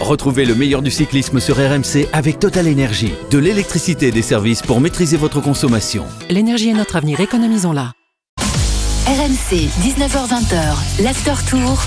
Retrouvez le meilleur du cyclisme sur RMC avec Total Énergie. De l'électricité et des services pour maîtriser votre consommation. L'énergie est notre avenir, économisons-la. RMC, 19h20, l'After Tour.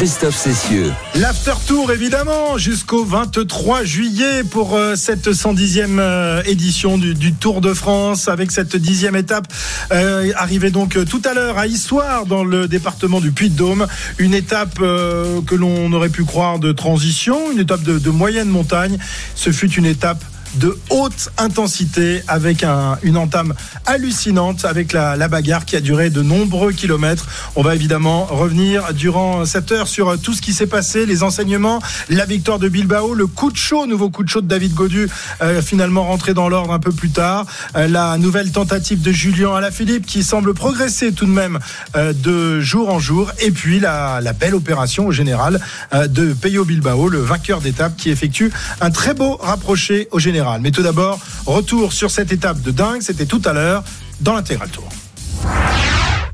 Christophe Cessieux. L'After Tour, évidemment, jusqu'au 23 juillet pour euh, cette 110e euh, édition du, Tour de France, avec cette dixième étape euh, arrivée donc tout à l'heure à Issoire, dans le département du Puy-de-Dôme. Une étape que l'on aurait pu croire de transition, une étape de moyenne montagne. Ce fut une étape de haute intensité avec un, une entame hallucinante avec la, la, bagarre qui a duré de nombreux kilomètres. On va évidemment revenir durant cette heure sur tout ce qui s'est passé, les enseignements, la victoire de Bilbao, le coup de chaud, nouveau coup de chaud de David Godu, euh, finalement rentré dans l'ordre un peu plus tard, euh, la nouvelle tentative de Julien Alaphilippe qui semble progresser tout de même euh, de jour en jour, et puis la, la belle opération au général euh, de Peyo Bilbao, le vainqueur d'étape qui effectue un très beau rapproché au général. Mais tout d'abord, retour sur cette étape de dingue, c'était tout à l'heure dans l'intégral tour.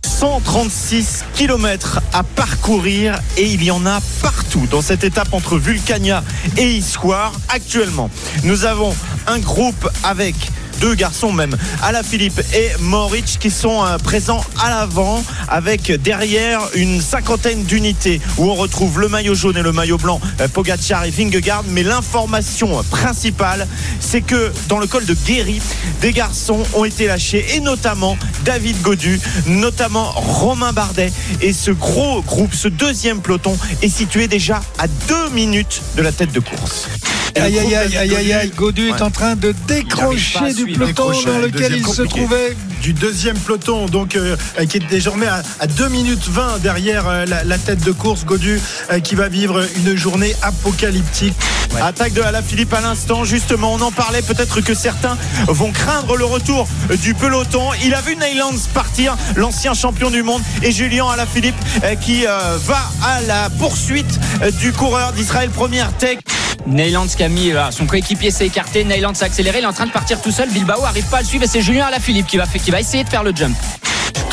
136 km à parcourir et il y en a partout dans cette étape entre Vulcania et Issoire actuellement. Nous avons un groupe avec deux garçons même, Ala Philippe et Moritz qui sont euh, présents à l'avant avec derrière une cinquantaine d'unités où on retrouve le maillot jaune et le maillot blanc euh, Pogacar et Vingegaard. Mais l'information principale c'est que dans le col de Guéry des garçons ont été lâchés et notamment David Godu notamment Romain Bardet. Et ce gros groupe ce deuxième peloton est situé déjà à deux minutes de la tête de course Aïe aïe aïe aïe aïe aïe Godu est en train de décrocher du peloton dans lequel il se trouvait. Du deuxième peloton donc euh, qui est désormais à, à 2 minutes 20 derrière euh, la, la, tête de course Godu euh, qui va vivre une journée apocalyptique. Ouais. attaque de Alaphilippe à l'instant justement on en parlait peut-être que certains vont craindre le retour du peloton. Il a vu Neylands partir l'ancien champion du monde et Julien Alaphilippe qui va à la poursuite du coureur d'Israël première tech Neylands qui a mis là, son coéquipier s'est écarté, Neylands s'est accéléré, il est en train de partir tout seul, Bilbao arrive pas à le suivre et c'est Julien Alaphilippe qui va essayer de faire le jump.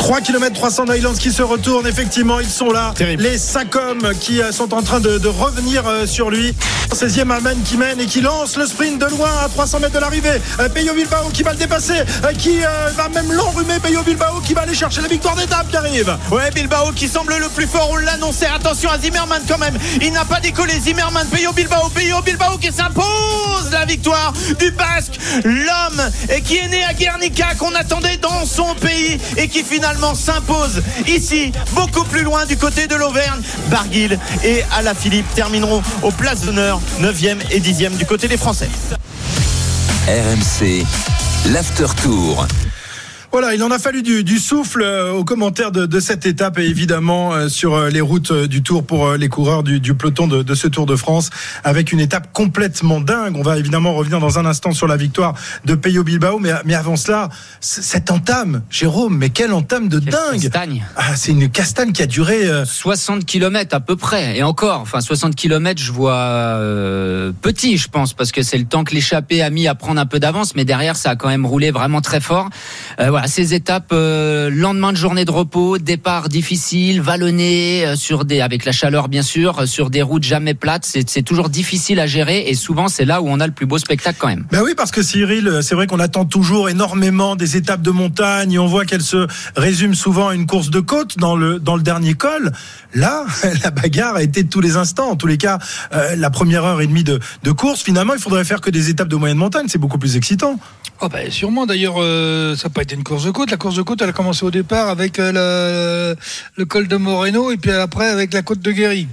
3 km 300 Highlands qui se retournent. Effectivement ils sont là. Terrible. les 5 hommes qui sont en train de, de revenir sur lui. 16e Alman qui mène et qui lance le sprint de loin à 300 mètres de l'arrivée. Peyo Bilbao qui va le dépasser qui euh, va même l'enrhumer. Peyo Bilbao qui va aller chercher la victoire d'étape qui arrive. Ouais Bilbao qui semble le plus fort on l'annonçait. Attention à Zimmerman quand même. Il n'a pas décollé. Zimmerman Peyo Bilbao Peyo Bilbao qui s'impose. La victoire du Basque l'homme qui est né à Guernica qu'on attendait dans son pays et qui finalement s'impose ici, beaucoup plus loin du côté de l'Auvergne. Barguil et Alaphilippe termineront aux places d'honneur 9e et 10e du côté des Français. RMC, l'After Tour. Voilà, il en a fallu du, du souffle euh, aux commentaires de, de, cette étape et évidemment euh, sur euh, les routes du Tour pour les coureurs du, du peloton de, de, ce Tour de France avec une étape complètement dingue. On va évidemment revenir dans un instant sur la victoire de Peyo Bilbao, mais, mais avant cela, cette entame, Jérôme, mais quelle entame de quelle dingue castagne. Ah, C'est une castagne qui a duré 60 km à peu près et encore. Enfin 60 km, je vois euh, petit, je pense, parce que c'est le temps que l'échappée a mis à prendre un peu d'avance, mais derrière ça a quand même roulé vraiment très fort. Euh, voilà ces étapes euh, lendemain de journée de repos, départ difficile, vallonné euh, sur des avec la chaleur bien sûr, sur des routes jamais plates, c'est toujours difficile à gérer et souvent c'est là où on a le plus beau spectacle quand même. Ben oui parce que Cyril, c'est vrai qu'on attend toujours énormément des étapes de montagne et on voit qu'elles se résument souvent à une course de côte dans le dans le dernier col. Là, la bagarre a été de tous les instants. En tous les cas, euh, la première heure et demie de, de course, finalement, il faudrait faire que des étapes de moyenne montagne. C'est beaucoup plus excitant. Oh ben sûrement. D'ailleurs, euh, ça n'a pas été une course de côte. La course de côte, elle a commencé au départ avec euh, le, le, col de Moreno et puis après avec la côte de Guéry.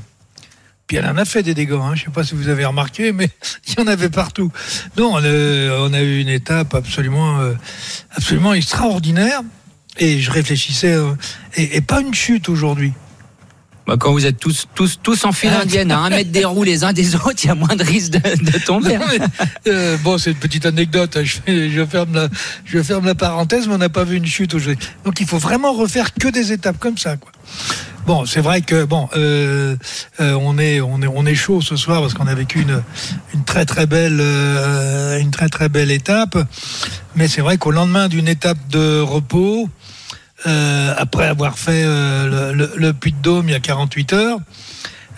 Puis elle en a fait des dégâts. Hein. Je ne sais pas si vous avez remarqué, mais il y en avait partout. Non, on a, on a eu une étape absolument, euh, absolument extraordinaire. Et je réfléchissais, euh, et pas une chute aujourd'hui. Bah, quand vous êtes tous, tous, tous en file indienne à un mètre des roues les uns des autres, il y a moins de risque de, de tomber. Non, mais, euh, bon, c'est une petite anecdote. Je, fais, je, ferme la, je ferme la parenthèse, mais on n'a pas vu une chute aujourd'hui. Donc il faut vraiment refaire que des étapes comme ça. Quoi. Bon, c'est vrai que bon, euh, euh, on est on est on est chaud ce soir parce qu'on a vécu une une très très belle euh, une très très belle étape. Mais c'est vrai qu'au lendemain d'une étape de repos, euh, après avoir fait euh, le, le, le Puy de Dôme il y a 48 heures,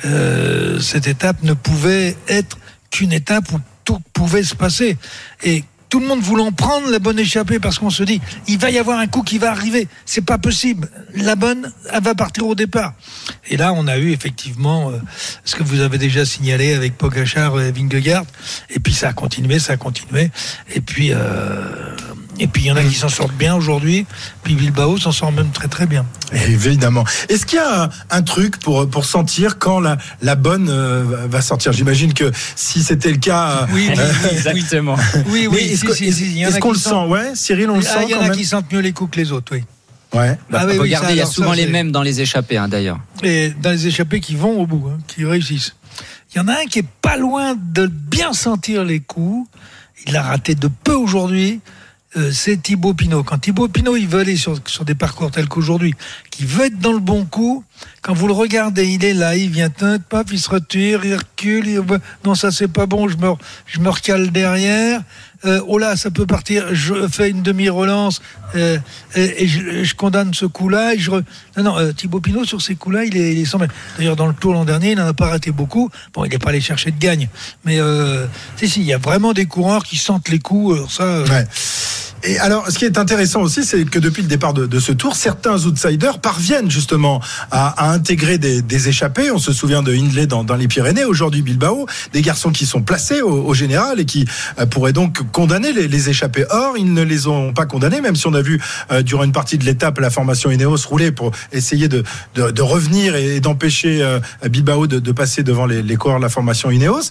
euh, cette étape ne pouvait être qu'une étape où tout pouvait se passer. Et tout le monde voulant prendre la bonne échappée parce qu'on se dit il va y avoir un coup qui va arriver. C'est pas possible. La bonne, elle va partir au départ. Et là, on a eu effectivement euh, ce que vous avez déjà signalé avec Pogachar et Vingegaard. Et puis ça a continué, ça a continué. Et puis euh, et puis il y en a qui s'en sortent bien aujourd'hui. Puis Bilbao s'en sort même très très bien. Évidemment. Est-ce qu'il y a un, truc pour, pour sentir quand la, la bonne euh, va sortir? J'imagine que si c'était le cas. Oui, oui, euh, Exactement. Oui, oui. est-ce si, si, si, qu'on le sent? Ouais, Cyril, on le Ah, sent il y en quand a même. qui sentent mieux les coups que les autres, oui. Ouais. Ah oui, oui, Regardez, il y a souvent ça, les mêmes dans les échappées, hein, d'ailleurs. et dans les échappés qui vont au bout, hein, qui réussissent. Il y en a un qui est pas loin de bien sentir les coups. Il l'a raté de peu aujourd'hui. Euh, c'est Thibaut Pinot. Quand Thibaut Pinot, il veut aller sur, sur des parcours tels qu'aujourd'hui, qui veut être dans le bon coup, quand vous le regardez, il est là, il vient, paf, il se retire, il recule, il, non, ça c'est pas bon, je me, je me recale derrière. Euh, oh là, ça peut partir, je fais une demi-relance euh, et, et je, condamne ce coup-là. Non, non, euh, Thibaut Pinot, sur ces coups-là, il est, il est 100 mètres. D'ailleurs, dans le tour l'an dernier, il n'en a pas raté beaucoup. Bon, il n'est pas allé chercher de gagne. Mais euh, si, si, il y a vraiment des coureurs qui sentent les coups. Ça, euh, Ouais. Et alors, ce qui est intéressant aussi, c'est que depuis le départ de, ce tour, certains outsiders parviennent justement à, intégrer des, échappés. On se souvient de Hindley dans, les Pyrénées, aujourd'hui Bilbao, des garçons qui sont placés au, général et qui euh, pourraient donc condamner les, les échappés. Or, ils ne les ont pas condamnés, même si on a vu euh, durant une partie de l'étape la formation Ineos rouler pour essayer de, de, revenir et d'empêcher euh, Bilbao de, passer devant les, les de la formation Ineos.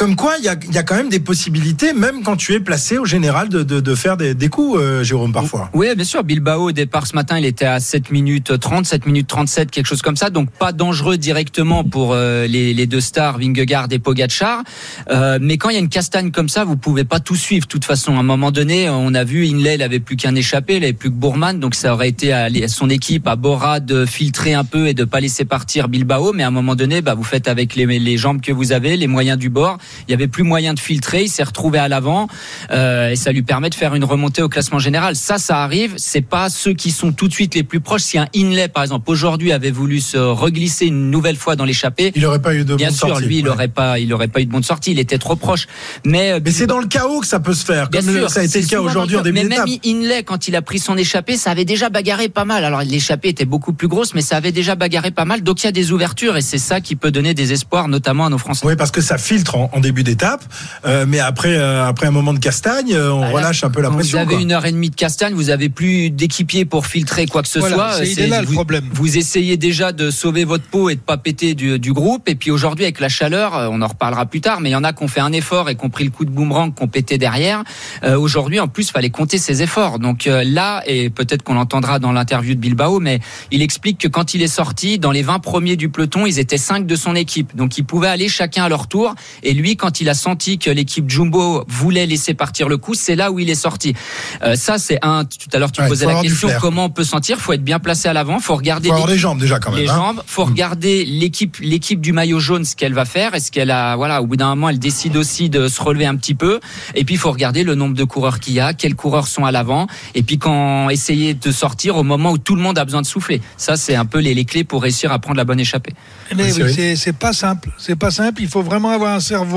Comme quoi, il y a, y a quand même des possibilités, même quand tu es placé au général, de, de, de faire des, des coups, euh, Jérôme, parfois. Oui, bien sûr. Bilbao, au départ ce matin, il était à 7 minutes 30, 7 minutes 37, quelque chose comme ça. Donc pas dangereux directement pour euh, les, les deux stars, Vingegaard et Pogacar. Euh, mais quand il y a une castagne comme ça, vous pouvez pas tout suivre. De toute façon, à un moment donné, on a vu Inlay, il avait plus qu'un échappé, il avait plus que Bourman. Donc ça aurait été à son équipe, à Bora, de filtrer un peu et de pas laisser partir Bilbao. Mais à un moment donné, bah, vous faites avec les, les jambes que vous avez, les moyens du bord. Il y avait plus moyen de filtrer. Il s'est retrouvé à l'avant euh, et ça lui permet de faire une remontée au classement général. Ça, ça arrive. C'est pas ceux qui sont tout de suite les plus proches. Si un Inlay, par exemple, aujourd'hui avait voulu se reglisser une nouvelle fois dans l'échappée, Il n'aurait pas eu de bien bonne sûr, sortie, lui, il ouais. aurait pas, il aurait pas eu de bonne sortie. Il était trop proche. Mais, euh, Mais c'est dans le chaos que ça peut se faire, Bien comme sûr, ça a été le cas aujourd'hui en début Mais même Inlay, quand il a pris son échappée, ça avait déjà bagarré pas mal. Alors l'échappée était beaucoup plus grosse, mais ça avait déjà bagarré pas mal. Donc il y a des ouvertures et c'est ça qui peut donner des espoirs, notamment à nos Français. Oui, parce que ça filtre en, en début d'étape, euh, mais après, euh, après un moment de castagne, euh, on Ah, là, relâche un peu la Quand pression. Vous avez quoi. une heure et demie de castagne, vous avez plus d'équipier pour filtrer quoi que ce Voilà, soit. c'est- il est là, le problème. Vous essayez déjà de sauver votre peau et de pas péter du, du groupe. Et puis aujourd'hui, avec la chaleur, on en reparlera plus tard, mais il y en a qui ont fait un effort et qui ont pris le coup de boomerang, qui ont pété derrière. Euh, aujourd'hui, en plus, fallait compter ses efforts. Donc euh, là, et peut-être qu'on l'entendra dans l'interview de Bilbao, mais il explique que quand il est sorti, dans les 20 premiers du peloton, ils étaient 5 de son équipe. Donc ils pouvaient aller chacun à leur tour. Et lui, quand il a senti que l'équipe Jumbo voulait laisser partir le coup, c'est là où il est sorti. Euh, ça, c'est un. Tout à l'heure, tu Ouais, posais la question comment on peut sentir? Faut être bien placé à l'avant. Faut regarder faut avoir les- jambes déjà quand même. les hein. jambes. Faut regarder l'équipe, l'équipe du maillot jaune, ce qu'elle va faire. Est-ce qu'elle a, voilà, au bout d'un moment, elle décide aussi de se relever un petit peu. Et puis, il faut regarder le nombre de coureurs qu'il y a, quels coureurs sont à l'avant. Et puis, quand essayer de sortir au moment où tout le monde a besoin de souffler. Ça, c'est un peu les, les clés pour réussir à prendre la bonne échappée. Mais Oui, c'est pas simple. C'est pas simple. Il faut vraiment avoir un cerveau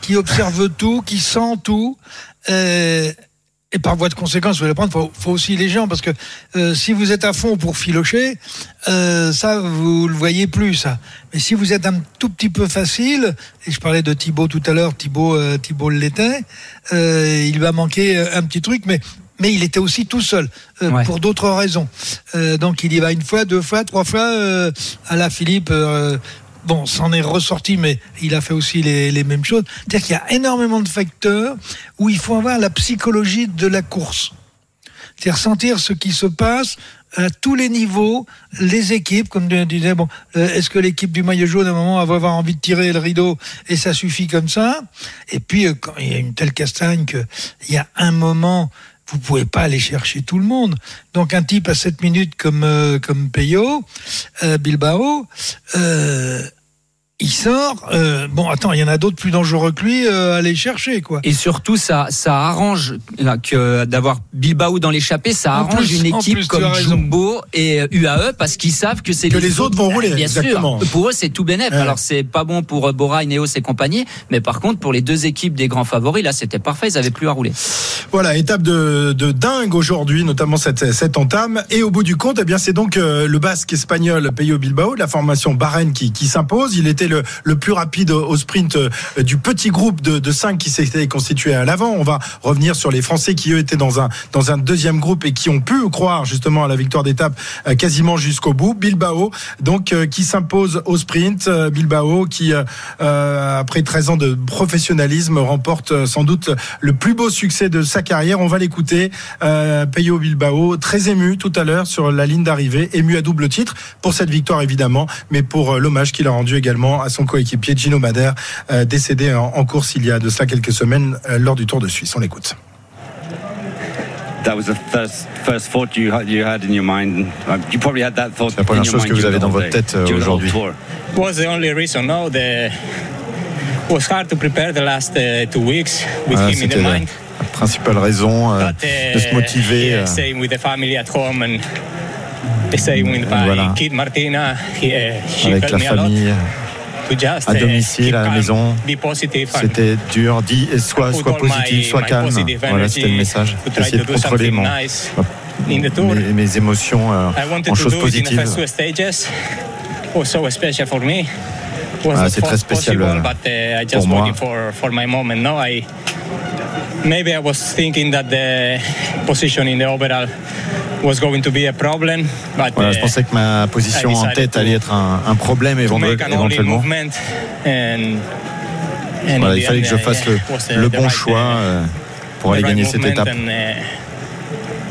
qui observe tout, qui sent tout. Euh, et par voie de conséquence, vous allez prendre, faut, faut aussi les gens, parce que euh, si vous êtes à fond pour filocher, euh, ça vous le voyez plus ça. Mais si vous êtes un tout petit peu facile, et je parlais de Thibaut tout à l'heure, Thibaut, euh, Thibaut l'était, il va manquer un petit truc, mais mais il était aussi tout seul euh, Ouais. pour d'autres raisons. Euh, donc il y va une fois, deux fois, trois fois. Euh, à la Philippe, bon, s'en est ressorti, mais il a fait aussi les, les mêmes choses. C'est-à-dire qu'il y a énormément de facteurs où il faut avoir la psychologie de la course. C'est-à-dire sentir ce qui se passe à tous les niveaux, les équipes, comme tu disais, bon, euh, est-ce que l'équipe du maillot jaune à un moment va avoir envie de tirer le rideau et ça suffit comme ça? Et puis euh, quand il y a une telle castagne que il y a un moment, vous pouvez pas aller chercher tout le monde. Donc un type à 7 minutes comme euh, comme Peyo, euh, Bilbao, euh, il sort. euh, bon, attends, il y en a d'autres plus dangereux que lui euh, à aller chercher, quoi. Et surtout, ça, ça arrange là, que d'avoir Bilbao dans l'échappée, ça arrange plus, une équipe plus, comme. Jumbo et euh, UAE parce qu'ils savent que c'est Que les autres vont rouler, Bien exactement. sûr. Pour eux, c'est tout bénef. Ouais. Alors c'est pas bon pour euh, Bora, Ineos et compagnie, mais par contre pour les deux équipes des grands favoris, là, c'était parfait. Ils avaient plus à rouler. Voilà, étape de, de dingue aujourd'hui, notamment cette, cette entame. Et au bout du compte, eh bien, c'est donc euh, le basque espagnol Peyo Bilbao, de la formation Bahreïn, qui, qui s'impose. Il était le, plus rapide au, sprint euh, du petit groupe de, de cinq qui s'était constitué à l'avant. On va revenir sur les Français qui, eux, étaient dans un, dans un deuxième groupe et qui ont pu croire justement à la victoire d'étape euh, quasiment jusqu'au bout. Bilbao, donc, euh, qui s'impose au sprint. Bilbao, qui, après 13 ans de professionnalisme, remporte sans doute le plus beau succès de sa carrière. On va l'écouter. Euh, Bilbao, très ému tout à l'heure sur la ligne d'arrivée, ému à double titre pour cette victoire évidemment, mais pour l'hommage qu'il a rendu également à son coéquipier Gino Madère, euh, décédé en, en course il y a de cela quelques semaines euh, lors du Tour de Suisse. On l'écoute. That was the first first thought you had, you had in your mind. Uh, You probably had that thought. C'est la première chose que vous avez dans votre tête, euh, aujourd'hui. tour. was the only reason. No, the it was hard to prepare the last uh, C'était la, principale raison euh, But uh, de se motiver. yeah, euh, staying with the family at home and the same with my Voilà. kid Martina. He, she avec helped la me a lot famille, à domicile, à la maison. C'était dur, put all positif, my calme. Voilà, c'était le message. Essayer de contrôler mon, mes, mes émotions euh, I wanted en to choses do it in the positives. Ah, c'est très spécial, euh, but uh, I pour just moi. waiting for for my moment. No, I maybe I was thinking that the position in the overall was going to be a problem, but Voilà, uh, je pensais que ma position en tête allait être un, un problème éventuellement. Voilà, il fallait que je uh, fasse le, the bon choix uh, euh, pour aller gagner cette étape.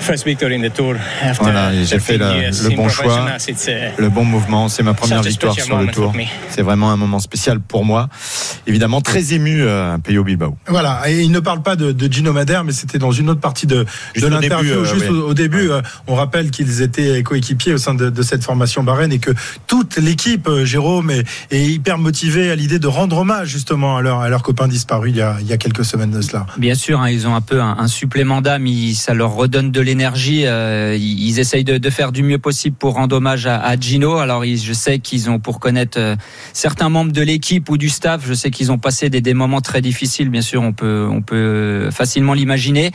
And, uh, first victory in the tour after Voilà, j'ai 13 fait la- years le bon choix, uh, le bon mouvement. C'est ma première victoire special sur le moment tour. for me. C'est vraiment un moment spécial pour moi. Évidemment, très ému, euh, Peyo Bilbao. Voilà, et il ne parle pas de, de Gino Madère, mais c'était dans une autre partie de, Juste de au l'interview. début, euh, Juste oui. au, au début, euh, on rappelle qu'ils étaient coéquipiers au sein de, de cette formation Bahreïn et que toute l'équipe, euh, Jérôme, est, est hyper motivée à l'idée de rendre hommage justement à leur, à leur copain disparu il y, a, il y a quelques semaines de cela. Bien sûr, hein, ils ont un peu un, un supplément d'âme, ils- ça leur redonne de l'énergie. Euh, ils, essayent de, faire du mieux possible pour rendre hommage à, Gino. Alors, je sais qu'ils ont, pour connaître euh, certains membres de l'équipe ou du staff, je sais qu'ils ont passé des, moments très difficiles. Bien sûr, on peut, facilement l'imaginer,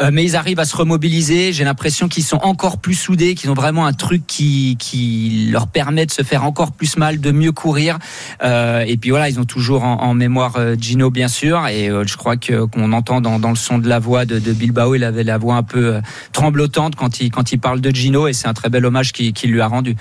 Euh, mais ils arrivent à se remobiliser. J'ai l'impression qu'ils sont encore plus soudés, qu'ils ont vraiment un truc qui, leur permet de se faire encore plus mal, de mieux courir. Euh, et puis voilà, ils ont toujours en, mémoire Gino, bien sûr. Et je crois que qu'on entend dans, le son de la voix de, de Bilbao, il avait la voix un peu euh, tremblotante quand il quand il parle de Gino. Et c'est un très bel hommage qu'il qu'il lui a rendu.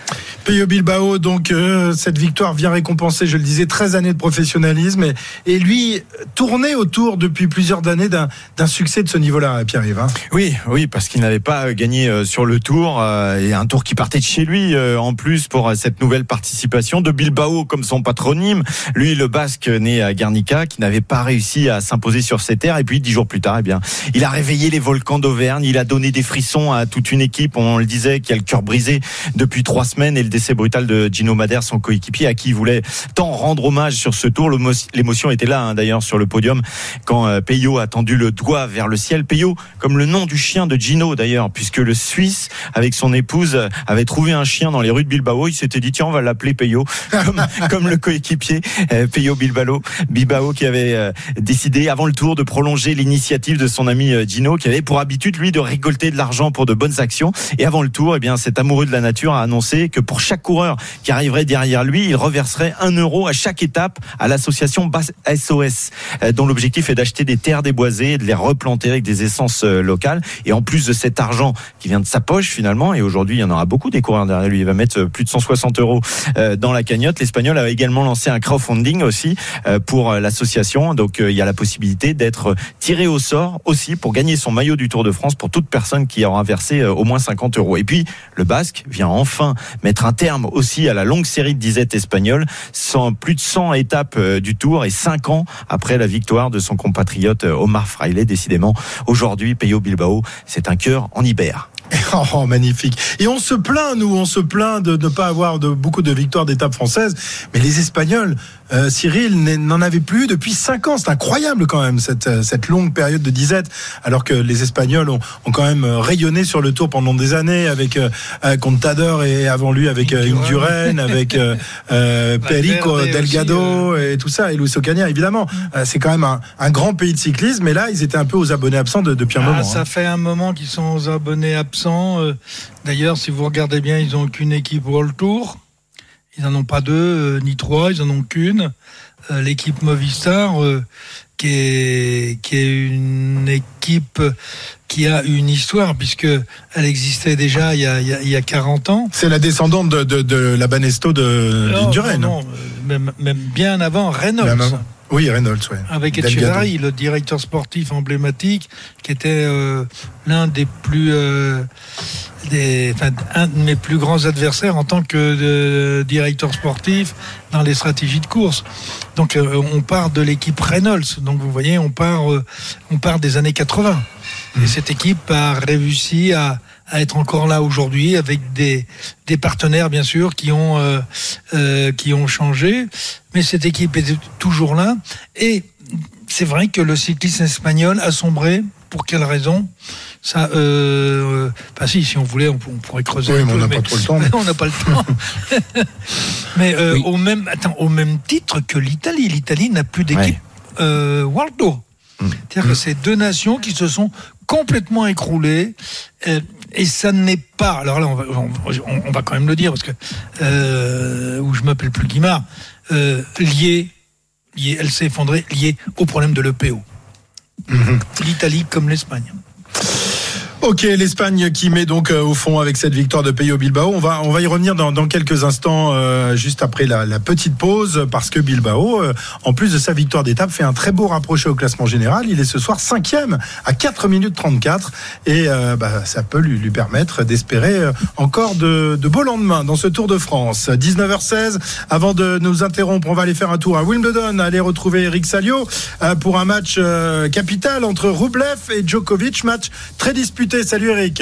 Peyo Bilbao, donc euh, cette victoire vient récompenser, je le disais, 13 années de professionnalisme et, et lui tourné autour depuis plusieurs années d'un d'un succès de ce niveau-là, Pierre-Yves. hein. Oui, oui, parce qu'il n'avait pas gagné euh, sur le tour euh, et un tour qui partait de chez lui euh, en plus pour euh, cette nouvelle participation de Bilbao comme son patronyme. Lui, le Basque né à Guernica, qui n'avait pas réussi à s'imposer sur ses terres. Et puis dix jours plus tard, eh bien, il a réveillé les volcans d'Auvergne. Il a donné des frissons à toute une équipe. On le disait, qui a le cœur brisé depuis trois semaines et le décès brutal de Gino Madère, son coéquipier, à qui il voulait tant rendre hommage sur ce tour. L'émo- L'émotion était là, hein, d'ailleurs, sur le podium quand euh, Peyo a tendu le doigt vers le ciel. Peyo, comme le nom du chien de Gino d'ailleurs, puisque le Suisse, avec son épouse, avait trouvé un chien dans les rues de Bilbao. Il s'était dit tiens, on va l'appeler Peyo, comme, le coéquipier euh, Peyo Bilbao, Bilbao qui avait euh, décidé avant le tour de prolonger l'initiative de son ami Gino, qui avait pour habitude lui de récolter de l'argent pour de bonnes actions. Et avant le tour, eh bien cet amoureux de la nature a annoncé que pour chaque coureur qui arriverait derrière lui, il reverserait un euro à chaque étape à l'association SOS, euh, dont l'objectif est d'acheter des terres déboisées et de les replanter avec des essences euh, locales. Et en plus de cet argent qui vient de sa poche finalement, et aujourd'hui il y en aura beaucoup des coureurs derrière lui, il va mettre euh, plus de 160 euros dans la cagnotte. L'Espagnol a également lancé un crowdfunding aussi pour l'association. Donc il y a la possibilité d'être tiré au sort aussi pour gagner son maillot du Tour de France pour toute personne qui aura versé euh, au moins 50 euros. Et puis le Basque vient enfin mettre un terme aussi à la longue série de disettes espagnoles, sans plus de 100 étapes euh, du Tour et 5 ans après la victoire de son compatriote euh, Omar Fraile. Décidément, aujourd'hui, Peyo Bilbao, c'est un cœur en Ibère. Oh, magnifique. Et on se plaint, nous, on se plaint de ne pas avoir de, beaucoup de victoires d'étapes françaises. Mais les Espagnols, euh, Cyril n'en avait plus depuis 5 ans. C'est incroyable quand même cette, euh, cette longue période de disette, alors que les Espagnols ont, ont quand même euh, rayonné sur le tour pendant des années avec euh, euh, Contador et avant lui avec Indurain, avec euh, Perico Delgado et tout ça, et Luis Ocaña évidemment. Euh, c'est quand même un, un grand pays de cyclisme, mais là ils étaient un peu aux abonnés absents de- depuis un Ah, moment. ça hein. fait un moment qu'ils sont aux abonnés absents. D'ailleurs, si vous regardez bien, ils n'ont qu'une équipe World Tour. Ils n'en ont pas deux, euh, ni trois, ils en ont qu'une. Euh, L'équipe Movistar, euh, qui, est, qui est une équipe qui a une histoire, puisque elle existait déjà il y a, il y a, il y a 40 ans. C'est la descendante de, de, de la Banesto de Non, non, non, même, même bien avant Reynolds. Oui, Reynolds, ouais. Avec Delgado. Etcheverry, le directeur sportif emblématique, qui était euh, l'un des plus, euh, des, enfin, un de mes plus grands adversaires en tant que euh, directeur sportif dans les stratégies de course. Donc, euh, on part de l'équipe Reynolds. Donc, vous voyez, on part, euh, on part des années 80. Et cette équipe a réussi à, à être encore là aujourd'hui avec des, des partenaires bien sûr qui ont euh, euh, qui ont changé, mais cette équipe est toujours là. Et c'est vrai que le cyclisme espagnol a sombré. Pour quelle raison? Ça, euh, euh, enfin si, si on voulait, on, on pourrait creuser. Oui, un mais on n'a pas trop le temps. on n'a pas le temps. mais euh, au même, attends, au même titre que l'Italie, l'Italie n'a plus d'équipe euh, World Tour. C'est-à-dire que c'est deux nations qui se sont complètement écroulées. Et ça n'est pas. Alors là, on va, on, va quand même le dire parce que euh, où je m'appelle plus Guimard, euh, lié, lié, elle s'est effondrée, lié au problème de l'EPO. L'Italie comme l'Espagne. Ok, l'Espagne qui met donc euh, au fond avec cette victoire de Peyo Bilbao. On va, on va y revenir dans, dans quelques instants, euh, juste après la, la petite pause, parce que Bilbao, euh, en plus de sa victoire d'étape, fait un très beau rapproché au classement général. Il est ce soir cinquième à 4 minutes 34 et euh, bah, ça peut lui, lui permettre d'espérer euh, encore de, de beaux lendemains dans ce Tour de France. 19h16, avant de nous interrompre, on va aller faire un tour à Wimbledon, aller retrouver Eric Salio euh, pour un match capital entre Rublev et Djokovic, match très disputé. Salut Eric.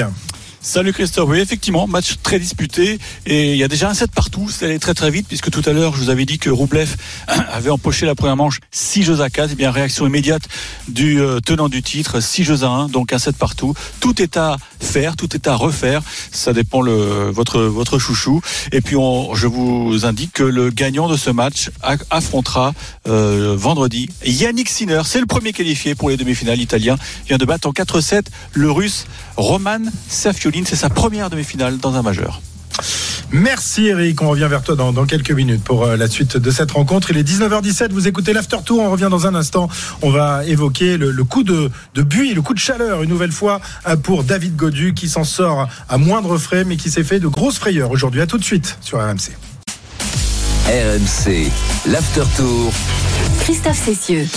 Salut Christophe, oui effectivement, match très disputé et il y a déjà un set partout, c'est allé très très vite puisque tout à l'heure je vous avais dit que Roublev avait empoché la première manche 6 jeux à 4, et bien réaction immédiate du euh, tenant du titre, 6 jeux à 1, donc un set partout. Tout est à faire, tout est à refaire, ça dépend le votre votre chouchou. Et puis je vous indique que le gagnant de ce match affrontera euh, vendredi Yannick Sinner, c'est le premier qualifié pour les demi-finales. Italien, vient de battre en 4-7 le russe Roman Safioline, c'est sa première demi-finale dans un majeur. Merci Eric, on revient vers toi dans, dans quelques minutes pour euh, la suite de cette rencontre. Il est 19h17, vous écoutez l'After Tour, on revient dans un instant. On va évoquer le, le coup de, de buis, le coup de chaleur une nouvelle fois euh, pour David Godu qui s'en sort à moindre frais mais qui s'est fait de grosses frayeurs aujourd'hui. À tout de suite sur RMC. RMC, l'After Tour. Christophe Cessieux.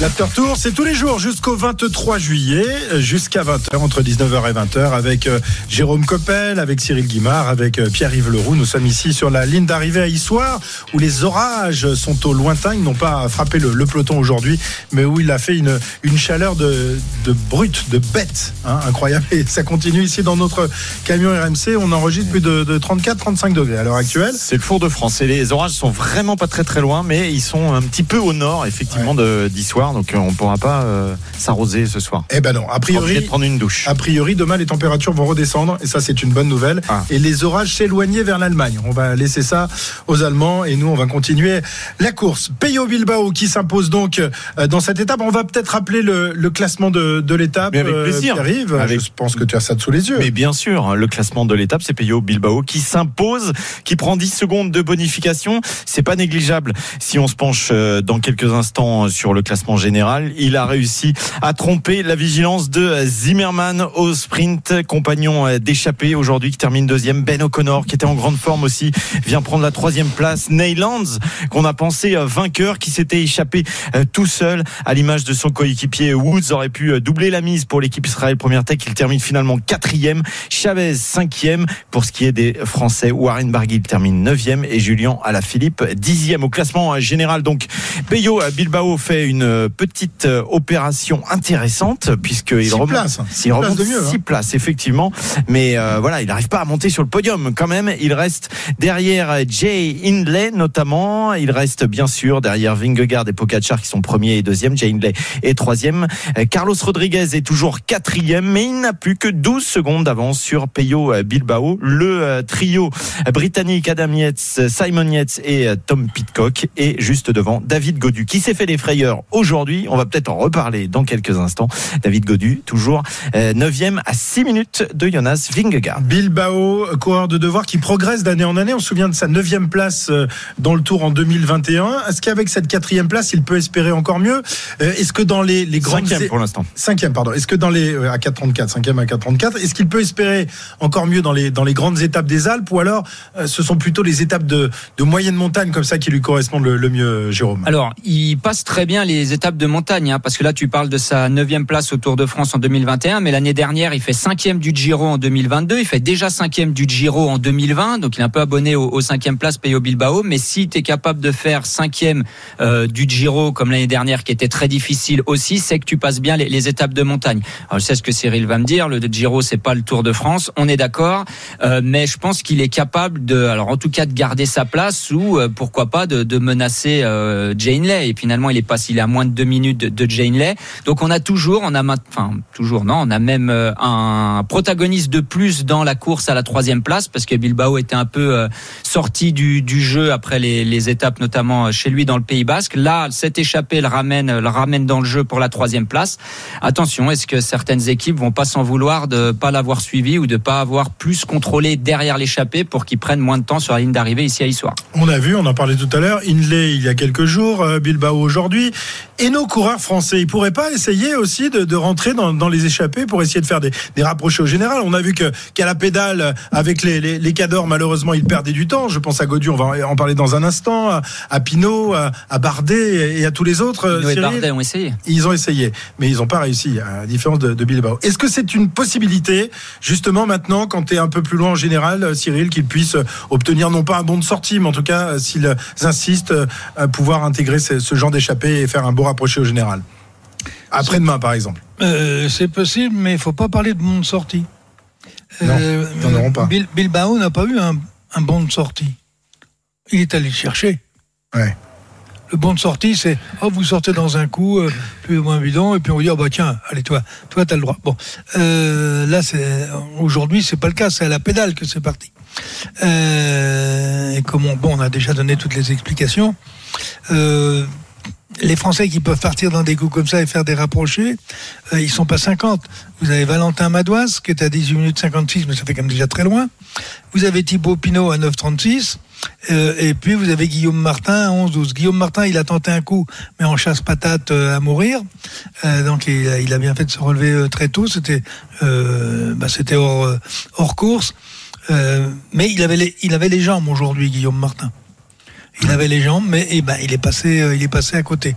L'After Tour, c'est tous les jours jusqu'au 23 juillet, jusqu'à 20h, entre 19h et 20h, avec euh, Jérôme Coppel, avec Cyril Guimard, avec euh, Pierre-Yves Leroux. Nous sommes ici sur la ligne d'arrivée à Issoire, où les orages sont au lointain. Ils n'ont pas frappé le, le peloton aujourd'hui, mais où il a fait une, une chaleur de, de brute, de bête, hein, incroyable. Et ça continue ici dans notre camion RMC. On enregistre plus de, de 34-35 degrés à l'heure actuelle. C'est le Four de France. Et les orages sont vraiment pas très très loin, mais ils sont un petit peu au nord, effectivement, de- d'Issoire. Donc euh, on pourra pas euh, s'arroser ce soir. Eh ben non, a priori, de prendre une douche. A priori, demain, les températures vont redescendre et ça, c'est une bonne nouvelle. Ah. Et les orages s'éloigner vers l'Allemagne. On va laisser ça aux Allemands et nous, on va continuer la course. Peyo Bilbao qui s'impose donc euh, dans cette étape. On va peut-être rappeler le, le classement de, de l'étape. Mais avec plaisir. Pierre-Yves. Avec- Je pense que tu as ça sous les yeux. Mais bien sûr, hein, le classement de l'étape, c'est Peyo Bilbao qui s'impose, qui prend 10 secondes de bonification. C'est pas négligeable. Si on se penche dans quelques instants sur le classement général, il a réussi à tromper la vigilance de Zimmerman au sprint, compagnon euh, d'échappée aujourd'hui qui termine deuxième. Ben O'Connor qui était en grande forme aussi vient prendre la troisième place. Neylands qu'on a pensé euh, vainqueur qui s'était échappé euh, tout seul à l'image de son coéquipier Woods aurait pu euh, doubler la mise pour l'équipe Israël Première Tech. Il termine finalement quatrième. Chavez cinquième. Pour ce qui est des Français, Warren Barguil termine neuvième et Julien Alaphilippe dixième au classement euh, général. Donc Peyo Bilbao fait une petite euh, opération intéressante puisqu'il remonte, places. il Six remonte places de mieux, six hein. places effectivement, mais euh, voilà, il n'arrive pas à monter sur le podium quand même. Il reste derrière Jay Hindley notamment. Il reste bien sûr derrière Vingegaard et Pogacar qui sont premiers et deuxième. Jay Hindley est troisième. Euh, Carlos Rodriguez est toujours quatrième, mais il n'a plus que 12 secondes d'avance sur Peyo euh, Bilbao. Le euh, trio britannique Adam Yates, Simon Yates et euh, Tom Pitcock est juste devant David Godu qui s'est fait des frayeurs aujourd'hui. On va peut-être en reparler dans quelques instants. David Godu, toujours 9e à 6 minutes de Jonas Vingegaard. Bilbao, coureur de devoir qui progresse d'année en année. On se souvient de sa neuvième place euh, dans le Tour en 2021. Est-ce qu'avec cette quatrième place, il peut espérer encore mieux? Euh, Est-ce que dans les, les grandes Cinquième pour l'instant. Cinquième, pardon. Est-ce que dans les euh, à 4,34, cinquième à 4,34, est-ce qu'il peut espérer encore mieux dans les dans les grandes étapes des Alpes? Ou alors euh, ce sont plutôt les étapes de, de moyenne montagne comme ça qui lui correspondent le, le mieux, Jérôme? Alors, il passe très bien les étapes de montagne, hein, parce que là, tu parles de sa neuvième place au Tour de France en 2021, mais l'année dernière, il fait cinquième du Giro en 2022, il fait déjà cinquième du Giro en 2020, donc il est un peu abonné aux cinquième places payé au Bilbao. Mais si tu es capable de faire cinquième euh, du Giro comme l'année dernière, qui était très difficile aussi, c'est que tu passes bien les, étapes de montagne. Alors, je sais ce que Cyril va me dire, le Giro, c'est pas le Tour de France, on est d'accord, euh, mais je pense qu'il est capable de, alors en tout cas, de garder sa place ou euh, pourquoi pas de, de menacer euh, Jane Et finalement, il est pas, il est à moins de deux minutes de, de Jane. Donc on a toujours, on a, enfin toujours non, on a même euh, un protagoniste de plus dans la course à la troisième place parce que Bilbao était un peu euh, sorti du, jeu après les, étapes, notamment euh, chez lui dans le Pays Basque. Là, cette échappée le ramène, le ramène dans le jeu pour la troisième place. Attention, est-ce que certaines équipes vont pas s'en vouloir de pas l'avoir suivi ou de pas avoir plus contrôlé derrière l'échappée pour qu'ils prennent moins de temps sur la ligne d'arrivée ici à Issoire? On a vu, on en parlait tout à l'heure, Inley il y a quelques jours, Bilbao aujourd'hui. Et nos coureurs français, ils pourraient pas essayer aussi de, de rentrer dans, dans les échappées pour essayer de faire des, des rapprochés au général? On a vu que qu'à la pédale, avec les, les, les cadors, malheureusement, ils perdaient du temps. Je pense à Godu, on va en parler dans un instant, à, à Pinot, à, à Bardet et à tous les autres. euh, et. Bardet ont essayé. Ils ont essayé, mais ils n'ont pas réussi, à la différence de, de Bilbao. Est-ce que c'est une possibilité, justement maintenant, quand tu es un peu plus loin en général, euh, Cyril, qu'ils puissent euh, obtenir non pas un bon de sortie, mais en tout cas, s'ils insistent, à pouvoir intégrer ce, ce genre d'échappée et faire un beau rapproché au général Après-demain, par exemple. Euh, c'est possible, mais il faut pas parler de bon de sortie. Non, ils n'en auront pas. Bil- Bilbao n'a pas eu un, un bon de sortie. Il est allé le chercher. Ouais. Le bon de sortie, c'est oh, vous sortez dans un coup, euh, plus ou moins bidon, et puis on vous dit oh, bah tiens, allez toi, toi t'as le droit. Bon, euh, là aujourd'hui c'est pas le cas, c'est à la pédale que c'est parti. Euh, et comme on, bon, on a déjà donné toutes les explications. Euh, les Français qui peuvent partir dans des coups comme ça et faire des rapprochés, euh, ils sont pas 50. Vous avez Valentin Madoise qui est à 18 minutes 56, mais ça fait quand même déjà très loin. Vous avez Thibaut Pinot à 9,36. Euh, et puis vous avez Guillaume Martin à 11-12. Guillaume Martin, il a tenté un coup, mais en chasse patate euh, à mourir. Euh, donc il a, bien fait de se relever très tôt. C'était bah, c'était hors, course. Mais il avait les jambes aujourd'hui, Guillaume Martin. Il avait les jambes, mais eh ben, il est passé, euh, il est passé à côté.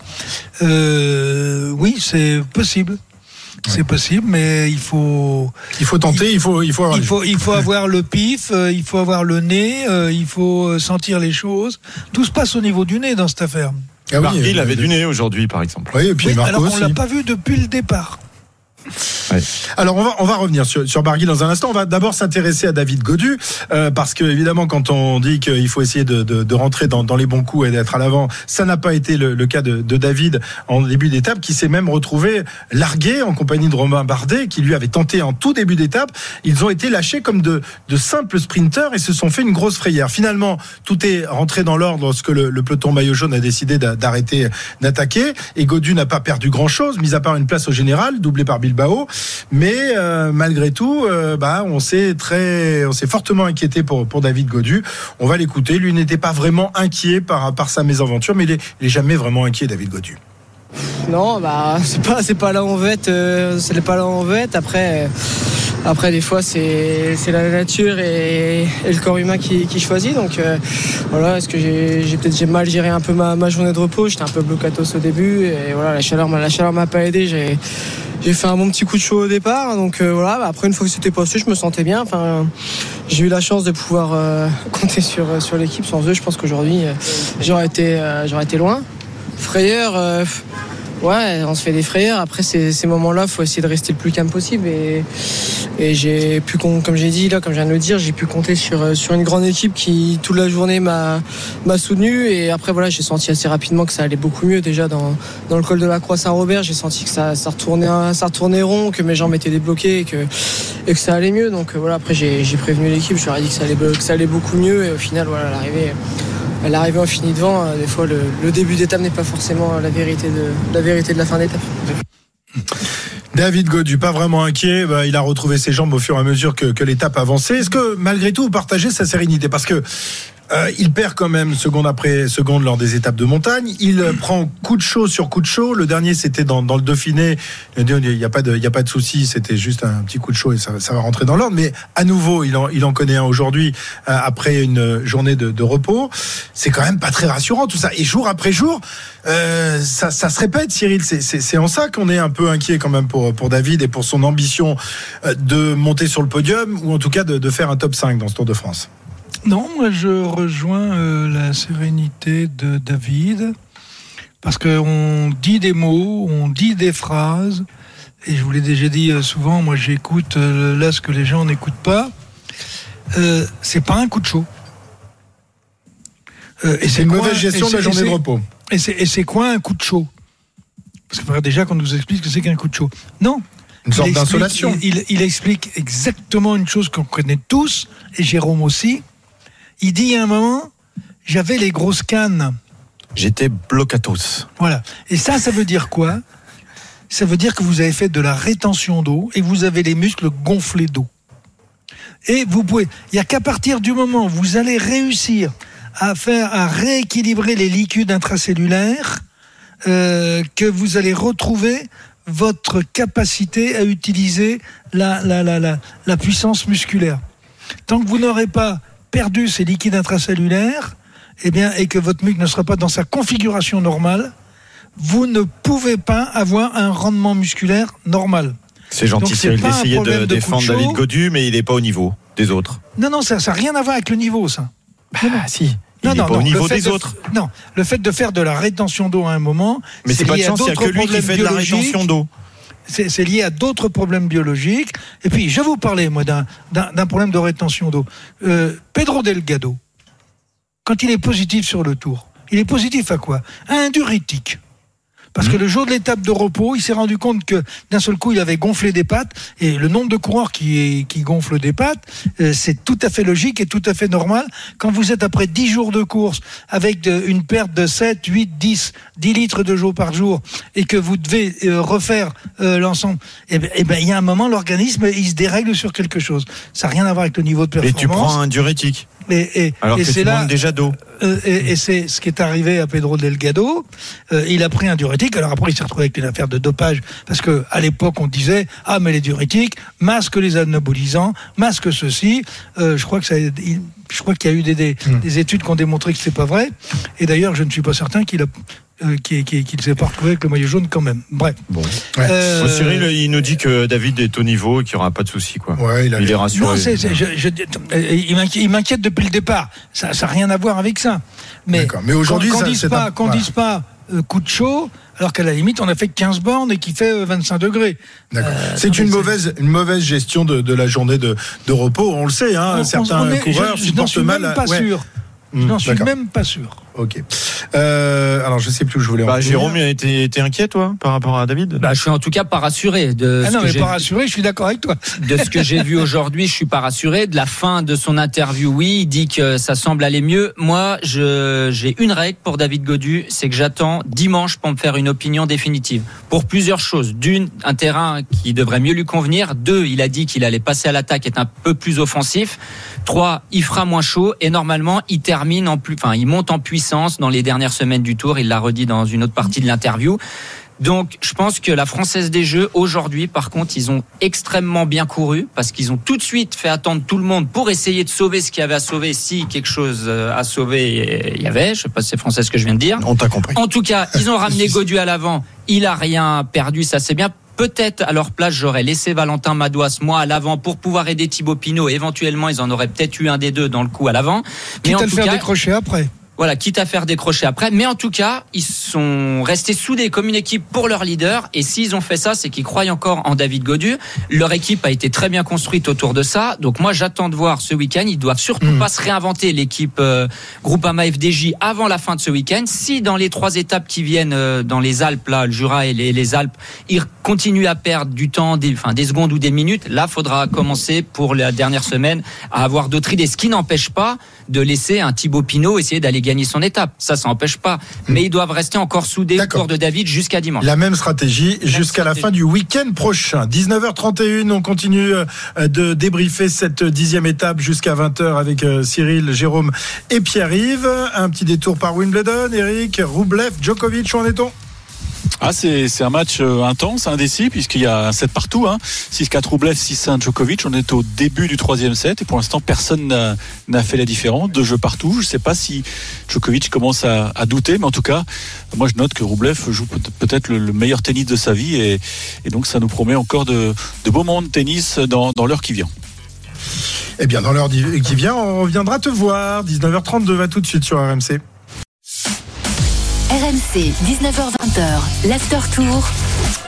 Euh, oui, c'est possible. C'est possible, mais il faut. Il faut tenter, il faut, il faut avoir Il faut, il faut avoir le pif, euh, il faut avoir le nez, euh, il faut sentir les choses. Tout se passe au niveau du nez dans cette affaire. Ah oui, euh, avait du nez aujourd'hui, par exemple. Oui, et puis Oui, Marco alors on l'a pas vu depuis le départ. Alors on va revenir sur sur Barguil dans un instant. On va d'abord s'intéresser à David Godu euh, parce que évidemment quand on dit qu'il faut essayer de, rentrer dans, les bons coups et d'être à l'avant, ça n'a pas été le, cas de, David en début d'étape, qui s'est même retrouvé largué en compagnie de Romain Bardet, qui lui avait tenté en tout début d'étape. Ils ont été lâchés comme de simples sprinteurs et se sont fait une grosse frayère. Finalement, tout est rentré dans l'ordre lorsque le, le peloton maillot jaune a décidé d'a- d'arrêter d'attaquer et Godu n'a pas perdu grand chose, mis à part une place au général, doublé par Bilbao. Mais euh, malgré tout, euh, bah, on s'est très, on s'est fortement inquiété pour, David Godu. On va l'écouter. Lui n'était pas vraiment inquiet par, par sa mésaventure, mais il est, jamais vraiment inquiet, David Godu. Non, bah c'est pas c'est pas là où on veut être, euh, c'est pas là. Après, après des fois c'est la nature et, le corps humain qui, choisit. Donc voilà, est-ce que j'ai peut-être mal géré un peu ma, journée de repos? J'étais un peu blocatos au début et voilà la chaleur la chaleur m'a pas aidé. J'ai fait un bon petit coup de chaud au départ. Donc euh, voilà, bah, après une fois que c'était passé, je me sentais bien. Enfin, j'ai eu la chance de pouvoir euh, compter sur sur l'équipe. Sans eux, je pense qu'aujourd'hui euh, j'aurais été euh, j'aurais été loin. Frayeur, euh, ouais, on se fait des frayeurs. Après ces, ces moments-là, faut essayer de rester le plus calme possible. Et, et j'ai pu, com- comme j'ai dit là, comme je viens de le dire, j'ai pu compter sur euh, sur une grande équipe qui toute la journée m'a soutenu. Et après voilà, j'ai senti assez rapidement que ça allait beaucoup mieux déjà dans dans le col de la Croix Saint-Robert. J'ai senti que ça ça retournait ça retournait rond, que mes jambes étaient débloquées et que et que ça allait mieux. Donc euh, voilà, après j'ai j'ai prévenu l'équipe, je leur ai dit que ça allait que ça allait beaucoup mieux. Et au final, voilà, l'arrivée. L'arrivée, on finit devant. Euh, Des fois, le, le début d'étape n'est pas forcément la vérité de la vérité de la fin d'étape. David Godu, pas vraiment inquiet. Bah, il a retrouvé ses jambes au fur et à mesure que, que l'étape avançait. Est-ce que malgré tout, vous partagez sa sérénité? Parce que euh, il perd quand même seconde après seconde lors des étapes de montagne. Il euh, prend coup de chaud sur coup de chaud. Le dernier, c'était dans, dans le Dauphiné. Il n'y a pas de, a pas de souci. C'était juste un petit coup de chaud et ça, ça va rentrer dans l'ordre. Mais à nouveau, il en, il en connaît un aujourd'hui euh, après une journée de, de repos. C'est quand même pas très rassurant tout ça. Et jour après jour, euh, ça, ça se répète, Cyril. C'est en ça qu'on est un peu inquiet quand même pour, pour David et pour son ambition euh, de monter sur le podium ou en tout cas de, de faire un top 5 dans ce Tour de France. Non, moi je rejoins euh, la sérénité de David, parce qu'on dit des mots, on dit des phrases, et je vous l'ai déjà dit euh, souvent, moi j'écoute euh, là ce que les gens n'écoutent pas. C'est pas un coup de chaud. Et C'est une quoi- mauvaise gestion de la journée de repos. Et c'est, quoi un coup de chaud? Parce qu'il faudrait déjà qu'on nous explique ce que c'est qu'un coup de chaud. Non. Une sorte Il explique- d'insolation. Il, il- il explique exactement une chose qu'on connaît tous, et Jérôme aussi. Il dit à un moment, j'avais les grosses cannes. J'étais blocatos. Voilà. Et ça, ça veut dire quoi? Ça veut dire que vous avez fait de la rétention d'eau et vous avez les muscles gonflés d'eau. Et vous pouvez, il n'y a qu'à partir du moment où vous allez réussir à faire, à rééquilibrer les liquides intracellulaires, euh, que vous allez retrouver votre capacité à utiliser la, la, la, la, la puissance musculaire. Tant que vous n'aurez pas perdu ces liquides intracellulaires, eh bien, et que votre muscle ne sera pas dans sa configuration normale, vous ne pouvez pas avoir un rendement musculaire normal. C'est gentil, Cyril, d'essayer de de défendre. David Godu, mais il n'est pas au niveau des autres. Non, non, ça n'a rien à voir avec le niveau, ça. Ah si, il n'est pas au niveau des de- autres. Non, le fait de faire de la rétention d'eau à un moment. Mais c'est pas de chance, il n'y a que lui qui fait de la rétention d'eau. C'est lié à d'autres problèmes biologiques. Et puis, je vais vous parler, moi, d'un problème de rétention d'eau. Euh, Pedro Delgado, quand il est positif sur le tour, il est positif à quoi? À un diurétique. Parce que le jour de l'étape de repos, il s'est rendu compte que d'un seul coup, il avait gonflé des pattes. Et le nombre de coureurs qui, qui gonflent des pattes, euh, c'est tout à fait logique et tout à fait normal. Quand vous êtes après 10 jours de course avec de- une perte de 7, 8, 10, 10 litres de jour par jour et que vous devez euh, refaire euh, l'ensemble, eh ben, eh ben, il y a un moment, l'organisme, il se dérègle sur quelque chose. Ça n'a rien à voir avec le niveau de Et performance. tu prends un diurétique. Et, et- Alors et que c'est là, manques déjà d'eau. euh, et, et c'est ce qui est arrivé à Pedro Delgado. Euh, il a pris un diurétique. Alors après, il s'est retrouvé avec une affaire de dopage parce que à l'époque, on disait ah mais les diurétiques masquent les anabolisants, masquent ceci. Euh, je crois que ça, il- je crois qu'il y a eu des, des, des études qui ont démontré que c'est pas vrai. Et d'ailleurs, je ne suis pas certain qu'il a euh, qu'il qu'il- qu'il s'est pas retrouvé avec le maillot jaune quand même. Bref. Bon. Euh, Bon, Cyril, il nous dit que David est au niveau et qu'il n'y aura pas de souci. Quoi. Ouais, il, a il est rassuré. Non, c'est- c'est- je- je- euh, il m'inquiète- depuis le départ. Ça n'a rien à voir avec ça. Mais. Mais aujourd'hui, qu'on ça- dise c'est pas, un- qu'on dise pas euh, coup de chaud, alors qu'à la limite, on a fait 15 bornes et qui fait euh, 25 degrés. D'accord. Euh, c'est attendez, une mauvaise, une mauvaise gestion de, de la journée de, de repos. On le sait, hein, on- certains on est- coureurs je, je n'en supportent suis mal. même à- pas ouais. sûr. Je n'en suis d'accord. même pas sûr. Ok. Euh, alors, je sais plus où je voulais en Bah, venir. Jérôme, était inquiet, toi, par rapport à David? Bah, je suis en tout cas pas rassuré de Ah ce non, que mais pas rassuré, je suis d'accord avec toi. de ce que j'ai vu aujourd'hui, je suis pas rassuré. De la fin de son interview, oui, il dit que ça semble aller mieux. Moi, j'ai une règle pour David Godu, c'est que j'attends dimanche pour me faire une opinion définitive. Pour plusieurs choses. D'une, un terrain qui devrait mieux lui convenir. Deux, il a dit qu'il allait passer à l'attaque, être un peu plus offensif. Trois, il fera moins chaud et normalement, il termine en plus, enfin, il monte en puissance dans les dernières semaines du tour. Il l'a redit dans une autre partie de l'interview. Donc, je pense que la Française des Jeux, aujourd'hui, par contre, ils ont extrêmement bien couru parce qu'ils ont tout de suite fait attendre tout le monde pour essayer de sauver ce qu'il y avait à sauver. Si quelque chose euh, à sauver, il y avait. Je sais pas si c'est français ce que je viens de dire. On t'a compris. En tout cas, ils ont ramené Godu à l'avant. Il a rien perdu, ça c'est bien. Peut-être à leur place, j'aurais laissé Valentin Madouas, moi, à l'avant pour pouvoir aider Thibaut Pinot. Éventuellement, ils en auraient peut-être eu un des deux dans le coup à l'avant. Mais Quitte en à le tout faire cas, décrocher après. Voilà, quitte à faire décrocher après. Mais en tout cas, ils sont restés soudés comme une équipe pour leur leader. Et s'ils ont fait ça, c'est qu'ils croient encore en David Godu. Leur équipe a été très bien construite autour de ça. Donc moi, j'attends de voir ce week-end. Ils doivent surtout Hmm. pas se réinventer l'équipe euh, Groupama FDJ avant la fin de ce week-end. Si dans les trois étapes qui viennent euh, dans les Alpes, là, le Jura et les, les Alpes, ils continuent à perdre du temps, des, enfin, des secondes ou des minutes, là, faudra commencer pour la dernière semaine à avoir d'autres idées. Ce qui n'empêche pas de laisser un Thibaut Pinot essayer d'aller gagner son étape. Ça, ça n'empêche pas. Mais ils doivent rester encore soudés autour de David jusqu'à dimanche. La même stratégie jusqu'à la fin du week-end prochain. 19h31, on continue euh, de débriefer cette dixième étape jusqu'à 20h avec euh, Cyril, Jérôme et Pierre-Yves. Un petit détour par Wimbledon. Eric, Roublev, Djokovic, où en est-on? Ah, c'est un match euh, intense, indécis, puisqu'il y a un set partout. Hein. 6-4 Roublev, 6-1 Djokovic. On est au début du troisième set et pour l'instant, personne n'a- fait la différence. Deux jeux partout. Je ne sais pas si Djokovic commence à, douter, mais en tout cas, moi je note que Roublev joue peut- peut-être le, le meilleur tennis de sa vie et, donc ça nous promet encore de, beaux moments de tennis dans, l'heure qui vient. Eh bien, dans l'heure qui vient, on reviendra te voir. 19h32 va tout de suite sur RMC. RMC, 19h20h, l'after tour.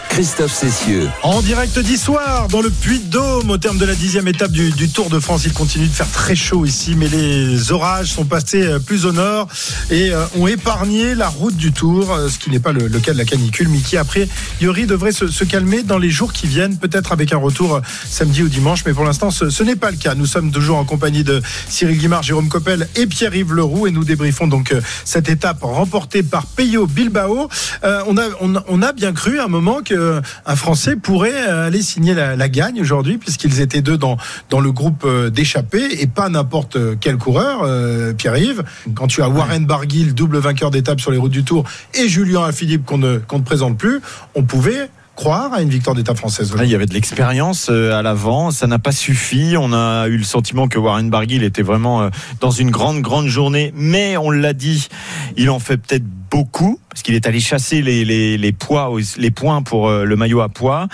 Christophe Cessieux. En direct d'Issoire, dans le Puy de Dôme, au terme de la dixième étape du, Tour de France. Il continue de faire très chaud ici, mais les orages sont passés euh, plus au nord et euh, ont épargné la route du Tour, euh, ce qui n'est pas le, cas de la canicule, mais qui, après, Yori devrait se, calmer dans les jours qui viennent, peut-être avec un retour samedi ou dimanche, mais pour l'instant, ce, n'est pas le cas. Nous sommes toujours en compagnie de Cyril Guimard, Jérôme Coppel et Pierre-Yves Leroux, et nous débriefons donc cette étape remportée par Peyo Bilbao. On, a, on, on a bien cru à un moment que un Français pourrait euh, aller signer la, la gagne aujourd'hui, puisqu'ils étaient deux dans, dans le groupe euh, d'échappés et pas n'importe quel coureur, euh, Pierre-Yves. Quand tu as Warren Barguil, double vainqueur d'étape sur les routes du Tour, et Julien Alaphilippe qu'on ne, qu'on ne présente plus, on pouvait croire à une victoire d'étape française. Là, il y avait de l'expérience euh, à l'avant, ça n'a pas suffi. On a eu le sentiment que Warren Barguil était vraiment euh, dans une grande, grande journée. Mais on l'a dit, il en fait peut-être beaucoup parce qu'il est allé chasser les, les, les poids, les points pour euh, le maillot à poids.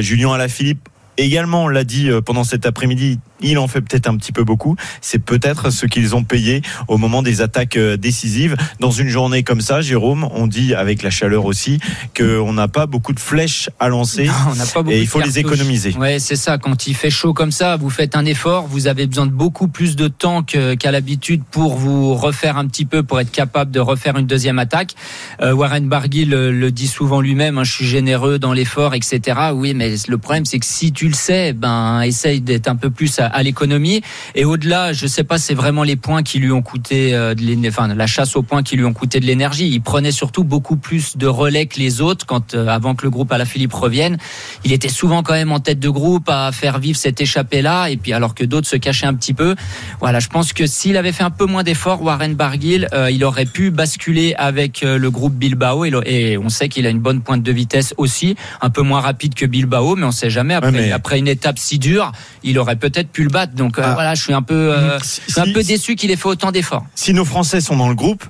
Julien Alaphilippe également, on l'a dit euh, pendant cet après-midi, il en fait peut-être un petit peu beaucoup. C'est peut-être ce qu'ils ont payé au moment des attaques euh, décisives. Dans une journée comme ça, Jérôme, on dit avec la chaleur aussi qu'on n'a pas beaucoup de flèches à lancer On n'a pas beaucoup et il faut les économiser. Ouais, c'est ça. Quand il fait chaud comme ça, vous faites un effort, vous avez besoin de beaucoup plus de temps qu'à l'habitude pour vous refaire un petit peu, pour être capable de refaire une deuxième attaque. Euh, Warren Barguil le, le dit souvent lui-même. hein, je suis généreux dans l'effort, etc. Oui, mais le problème c'est que si tu le sais, ben essaye d'être un peu plus à, à l'économie. Et au-delà, je sais pas, c'est vraiment les points qui lui ont coûté, euh, de enfin la chasse aux points qui lui ont coûté de l'énergie. Il prenait surtout beaucoup plus de relais que les autres quand euh, avant que le groupe à la Philippe revienne. Il était souvent quand même en tête de groupe à faire vivre cette échappée là. Et puis alors que d'autres se cachaient un petit peu. Voilà, je pense que s'il avait fait un peu moins d'efforts, Warren Barguil, euh, il aurait pu basculer avec euh, le groupe Bilbao. Et, le- et on sait qu'il a une bonne pointe de vitesse aussi, un peu moins rapide que Bilbao, mais on sait jamais. Après, Ouais, après une étape si dure, il aurait peut-être pu le battre. Donc euh, Ah. voilà, je suis un peu, euh, Si- je suis un si- peu déçu qu'il ait fait autant d'efforts. Si nos Français sont dans le groupe,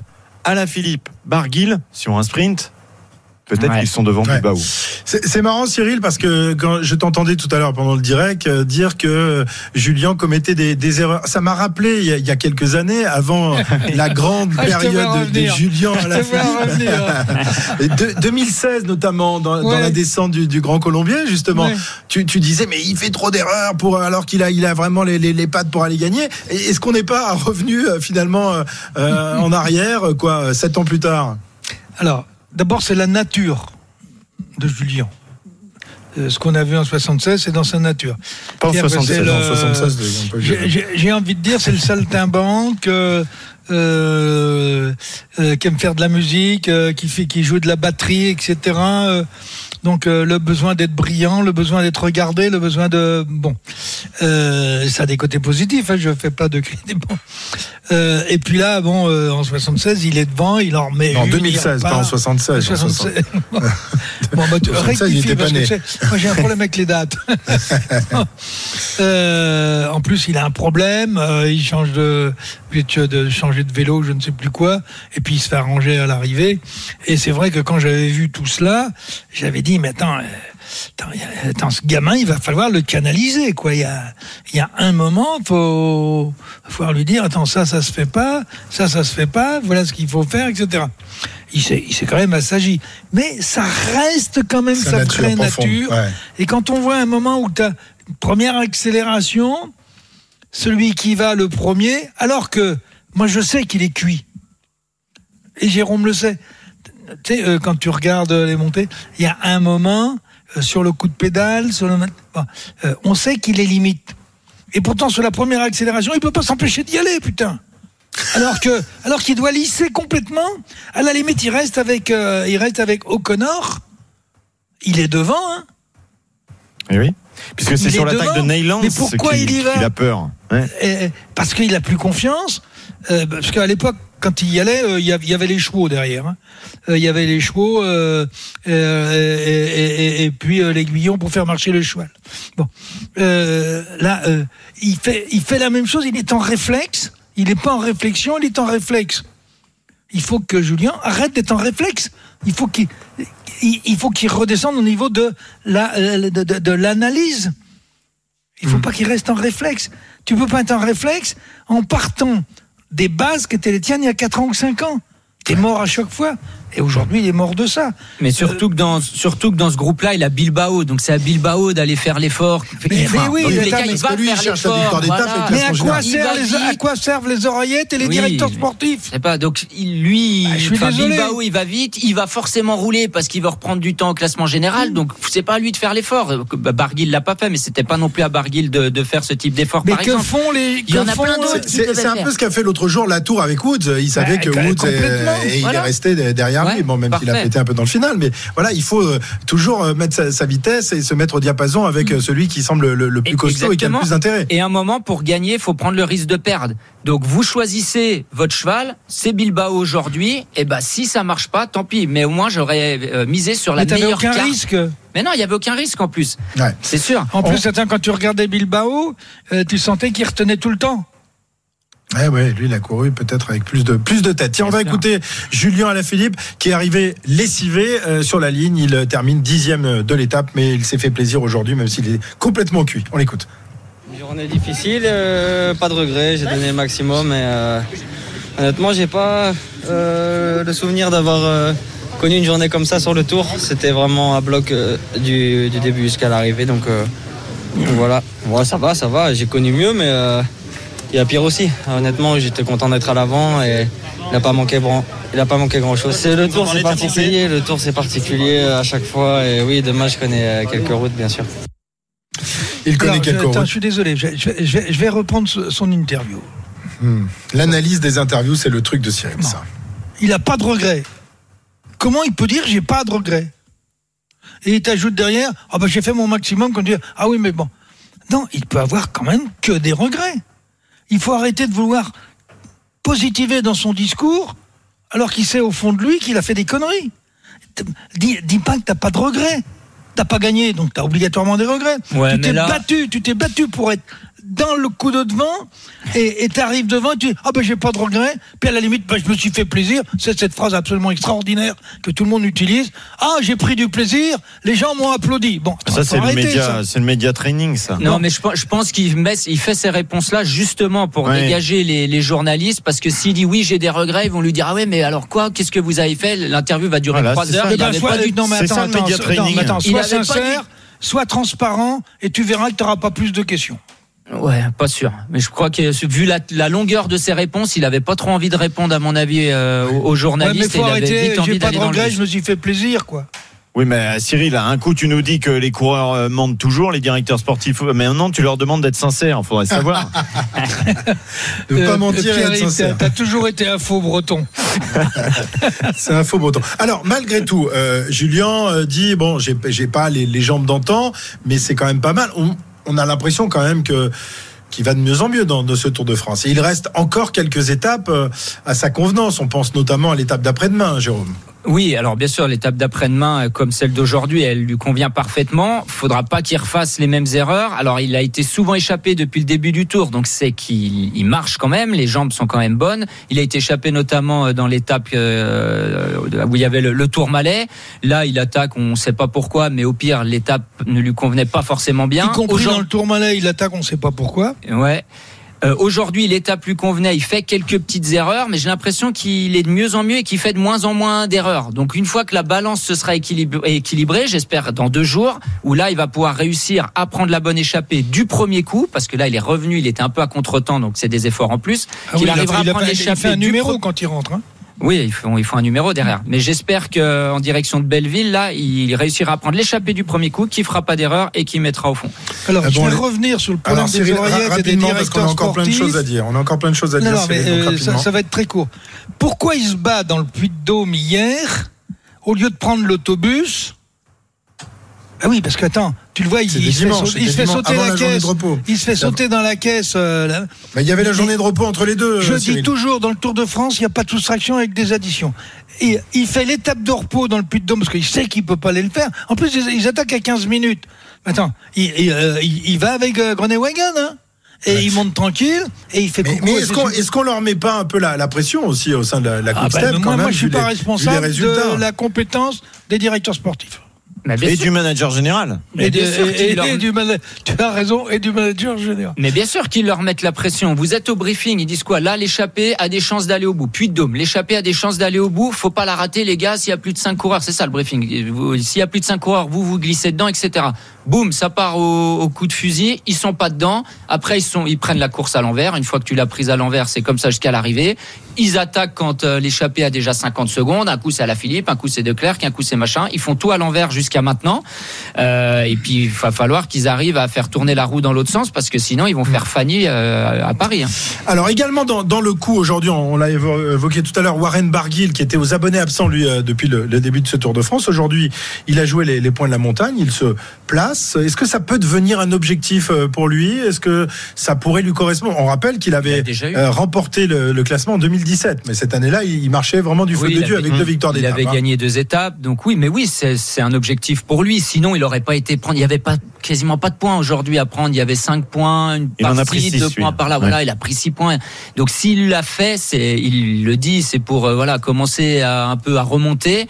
Alaphilippe, Barguil, sur un sprint, peut-être Ouais. qu'ils sont devant Ouais. Bilbao. C'est c'est marrant, Cyril, parce que quand je t'entendais tout à l'heure pendant le direct euh, dire que Julien commettait des, des erreurs. Ça m'a rappelé il y, a, il y a quelques années, avant la grande Ah, période de, de. Julien à la revenir. De- 2016 notamment, dans, dans la descente du, du Grand Colombier, justement. Ouais. Tu, tu disais, mais il fait trop d'erreurs pour alors qu'il a, il a vraiment les, les, les pattes pour aller gagner. Est-ce qu'on n'est pas revenu euh, finalement euh, euh, en arrière, euh, quoi, sept ans plus tard? Alors, d'abord, c'est la nature de Julien. Euh, Ce qu'on a vu en 76, c'est dans sa nature. Pas en C'est-à-dire que 76, c'est Non, le- 76, un peu vieux. J'ai- envie de dire, c'est le saltimbanque euh, euh, qui aime faire de la musique, qui fait, qui joue de la batterie, etc. donc euh, le besoin d'être brillant, le besoin d'être regardé, le besoin de bon, euh, ça a des côtés positifs. Hein, je fais pas de cri des bons. Euh, et puis là, bon, euh, en 76, il est devant, il en remet. En une, il 2016, pas en repart. 76. en 76. bon, bah, tu 76, il rectifie, parce que moi j'ai un problème avec les dates. En plus, il a un problème. il change de, de, de changer de vélo, je ne sais plus quoi, et puis il se fait arranger à l'arrivée. Et c'est vrai que quand j'avais vu tout cela, j'avais dit, mais attends, euh, attends, attends, ce gamin, il va falloir le canaliser, quoi. Il y a, il y a un moment, faut, falloir lui dire, attends, ça, ça se fait pas, ça, ça se fait pas, voilà ce qu'il faut faire, etc. Il s'est, il s'est quand même assagi. Mais ça reste quand même Sa sa, nature vraie nature. ouais. Et quand on voit un moment où tu as une première accélération, celui qui va le premier, alors que moi je sais qu'il est cuit. Et Jérôme le sait. Tu sais, euh, quand tu regardes les montées, il y a un moment, euh, sur le coup de pédale, sur le... euh, on sait qu'il est limite. Et pourtant, sur la première accélération, il peut pas s'empêcher d'y aller, putain. Alors que, alors qu'il doit lisser complètement. À la limite, il reste avec, il reste avec O'Connor. Il est devant, hein. Eh oui. Puisque c'est sur l'attaque de. Neyland qu'il il y va qu'il a peur. Ouais. Et- parce qu'il a plus confiance. euh, parce qu'à l'époque, quand il y allait, euh, il y avait- les chevaux derrière. hein. Euh, Il y avait les chevaux et, et- et- et puis l'aiguillon pour faire marcher le cheval. Bon, là, il fait, il fait la même chose. Il est en réflexe. Il n'est pas en réflexion. Il est en réflexe. Il faut que Julien arrête d'être en réflexe. Il faut qu'il, il, faut qu'il redescende au niveau de la, euh, de, de- de l'analyse. Il faut pas qu'il reste en réflexe. Tu peux pas être en réflexe en partant des bases qui étaient les tiennes il y a 4 ans ou 5 ans. T'es mort à chaque fois. Et aujourd'hui, il est mort de ça. Mais surtout que dans surtout que dans ce groupe-là, il a Bilbao, donc c'est à Bilbao d'aller faire l'effort. Mais, mais oui, les cas, il parce va que lui, il faire l'effort, victoire d'étape voilà. avec Mais à quoi, les, à quoi servent les oreillettes et les Oui, directeurs sportifs? Je sais pas, donc lui, Ah, je suis enfin, désolé. Bilbao, il va vite, il va forcément rouler parce qu'il va reprendre du temps au classement général. Donc c'est pas à lui de faire l'effort. Bah, Barguil l'a pas fait, mais c'était pas non plus à Barguil de, de faire ce type d'effort. Mais par que exemple. font les. Il y en a plein d'autres. C'est- un peu ce qu'a fait l'autre jour la tour avec Woods. Il savait Bah, que Woods il est resté de- derrière lui. Ouais, Bon, même s'il a pété un peu dans le final, mais voilà, il faut euh, toujours euh, mettre sa, sa vitesse et se mettre au diapason avec euh, celui qui semble le, le plus costaud et qui a le plus d'intérêt. Et un moment, pour gagner, il faut prendre le risque de perdre. Donc vous choisissez votre cheval, c'est Bilbao aujourd'hui, et ben si ça marche pas, tant pis. Mais au moins j'aurais misé sur la Mais meilleure aucun carte. risque. Mais non, il y avait aucun risque en plus. Ouais. C'est sûr. En plus, attends, quand tu regardais Bilbao, euh, tu sentais qu'il retenait tout le temps. Ouais, ouais, lui, il a couru peut-être avec plus de, plus de tête. Tiens, on va écouter Julien Alaphilippe qui est arrivé lessivé euh, sur la ligne. Il termine dixième de l'étape, mais il s'est fait plaisir aujourd'hui, même s'il est complètement cuit. On l'écoute. Une journée difficile, euh, pas de regret, j'ai donné le maximum et euh, honnêtement j'ai pas euh, le souvenir d'avoir euh, connu une journée comme ça sur le tour. C'était vraiment à bloc euh, du, du début jusqu'à l'arrivée donc, euh, donc voilà. Ouais, ça va, ça va, j'ai connu mieux mais euh, il y a pire aussi. Honnêtement j'étais content d'être à l'avant et il n'a pas manqué bran- il a pas manqué grand chose. C'est le tour c'est particulier, le tour c'est particulier à chaque fois et oui demain je connais euh, quelques routes bien sûr. Il connaît Alors, je, quelques attends, routes. je suis désolé, je, je vais- je vais, je vais reprendre son interview. Hmm. L'analyse des interviews, c'est le truc de Cyril, ça. Il n'a pas de regret. Comment il peut dire j'ai pas de regret Et il t'ajoute derrière ah ben j'ai fait mon maximum quand tu dis ah oui mais bon. Non, il peut avoir quand même que des regrets. Il faut arrêter de vouloir positiver dans son discours alors qu'il sait au fond de lui qu'il a fait des conneries. Dis, dis pas que t'as pas de regrets. T'as pas gagné, donc t'as obligatoirement des regrets. Ouais, tu t'es là- battu, tu t'es battu pour être dans le coup de devant et t'arrives devant et tu dis ah ben j'ai pas de regrets. Puis à la limite ben, je me suis fait plaisir. C'est cette phrase absolument extraordinaire que tout le monde utilise. Ah j'ai pris du plaisir, les gens m'ont applaudi. Bon, Ça, c'est le, média, ça. c'est le média training, ça. Non, mais je, pense- je pense qu'il met, il fait ces réponses-là justement pour Ouais. dégager les, les journalistes, parce que s'il dit oui, j'ai des regrets, ils vont lui dire ah ouais, mais alors quoi? Qu'est-ce que vous avez fait? L'interview va durer trois heures. ça. Il Eh ben, avait soit- pas du non, mais attends, ça, le attends, média non, mais attends, sois pas sincère, sois transparent et tu verras que tu n'auras pas plus de questions. Ouais, pas sûr. Mais je crois que vu la, la longueur de ses réponses, il avait pas trop envie de répondre à mon avis euh, aux, aux Ouais, mais journalistes. et faut il avait arrêter, vite envie j'ai pas d'aller de je me suis fait plaisir quoi. Oui, mais Cyril, un coup, tu nous dis que les coureurs euh, mentent toujours, les directeurs sportifs, mais maintenant, tu leur demandes d'être sincères. Il faudrait savoir. Ne pas Euh, mentir et être sincère. T'as toujours été un faux breton. C'est un faux breton. Alors, malgré tout, euh, Julien euh, dit bon, j'ai j'ai pas les, les jambes d'antan, mais c'est quand même pas mal. On, on a l'impression quand même que qu'il va de mieux en mieux dans, dans ce Tour de France. Et il reste encore quelques étapes euh, à sa convenance. On pense notamment à l'étape d'après-demain, Jérôme. Oui, alors bien sûr, l'étape d'après-demain, euh, comme celle d'aujourd'hui, elle lui convient parfaitement. Faudra pas qu'il refasse les mêmes erreurs. Alors, il a été souvent échappé depuis le début du tour, donc c'est qu'il il marche quand même. Les jambes sont quand même bonnes. Il a été échappé notamment euh, dans l'étape euh, où il y avait le, le tour malais. Là, il attaque, on ne sait pas pourquoi, mais au pire, l'étape ne lui convenait pas forcément bien. Y compris dans le tourmalet, il attaque, on ne sait pas pourquoi. Ouais. Euh, Aujourd'hui, l'étape lui convenait. Il fait quelques petites erreurs, mais j'ai l'impression qu'il est de mieux en mieux et qu'il fait de moins en moins d'erreurs. Donc, une fois que la balance se sera équilib- équilibrée, j'espère dans deux jours, où là, il va pouvoir réussir à prendre la bonne échappée du premier coup, parce que là, il est revenu, il était un peu à contre-temps, donc c'est des efforts en plus. Ah oui, il arrivera fait- il a à prendre fait- il l'échappée fait un numéro quand il rentre. hein. Oui, il faut, il faut un numéro derrière. Mais j'espère que en direction de Belleville, là, il réussira à prendre l'échappée du premier coup, qui fera pas d'erreur et qui mettra au fond. Alors, Ah je bon, vais les- revenir sur le problème Alors des Cyril, oreillettes et des rapidement parce qu'on a directeurs encore plein de choses à dire. On a encore plein de choses à Non, dire. non, mais donc euh, ça, ça va être très court. Pourquoi il se bat dans le puits de Dôme hier au lieu de prendre l'autobus? Ah oui, parce que attends, tu le vois, il, il se fait, sauter- il se fait la la caisse. Il se fait sauter dans la caisse. euh, là. Mais il y avait la journée de repos entre les deux. Je dis toujours, dans le Tour de France, il n'y a pas de soustraction avec des additions. Et il fait l'étape de repos dans le puits de Dôme parce qu'il sait qu'il peut pas aller le faire. En plus, ils, ils attaquent à 15 minutes. Attends, il, il, euh, il- il va avec euh, Groenewegen, hein et il monte tranquille et il fait Mais, mais est-ce qu'on qu'on leur met pas un peu la, la pression aussi au sein de la, la Ah Coupe bah, Step, mais quand moi, même, moi, je suis pas les- responsable de la compétence des directeurs sportifs. Mais bien Et sûr- du manager général. Et, bien sûr et- qu'il et- leur- et du mana- tu as raison, et du manager général. Mais bien sûr qu'ils leur mettent la pression. Vous êtes au briefing, ils disent quoi? Là, l'échappée a des chances d'aller au bout. Puis de Dôme, l'échappée a des chances d'aller au bout. Faut pas la rater, les gars. S'il y a plus de 5 coureurs, c'est ça le briefing. S'il y a plus de 5 coureurs, vous vous glissez dedans, etc. Boum, ça part au, au coup de fusil. Ils sont pas dedans. Après, ils sont, ils prennent la course à l'envers. Une fois que tu l'as prise à l'envers, c'est comme ça jusqu'à l'arrivée. Ils attaquent quand euh, l'échappée a déjà 50 secondes. Un coup c'est à la Philippe, un coup c'est De Clercq, un coup c'est machin. Ils font tout à l'envers jusqu'à maintenant. Euh, et puis il va falloir qu'ils arrivent à faire tourner la roue dans l'autre sens parce que sinon ils vont faire Fanny euh, à Paris. hein. Alors également dans, dans le coup aujourd'hui, on, l'a évo- évoqué tout à l'heure, Warren Barguil qui était aux abonnés absents lui euh, depuis le, le début de ce Tour de France. Aujourd'hui, il a joué les, les points de la montagne, il se place. Est-ce que ça peut devenir un objectif euh, pour lui? Est-ce que ça pourrait lui correspondre? On rappelle qu'il Il avait a déjà eu. euh, remporté le, le classement en 2017, mais cette année-là, il, marchait vraiment du feu Oui, de il Dieu avait- avec deux victoires Il avait hein. gagné deux étapes, donc oui, mais oui, c'est un objectif pour lui. Sinon, il aurait pas été prendre. Il y avait pas quasiment pas de points aujourd'hui à prendre. Il y avait cinq points, une Il en a par-ci, pris six, deux points par là. Voilà, il a pris six points. Donc s'il l'a fait, c'est, il le dit, c'est pour euh, voilà commencer à, un peu à remonter.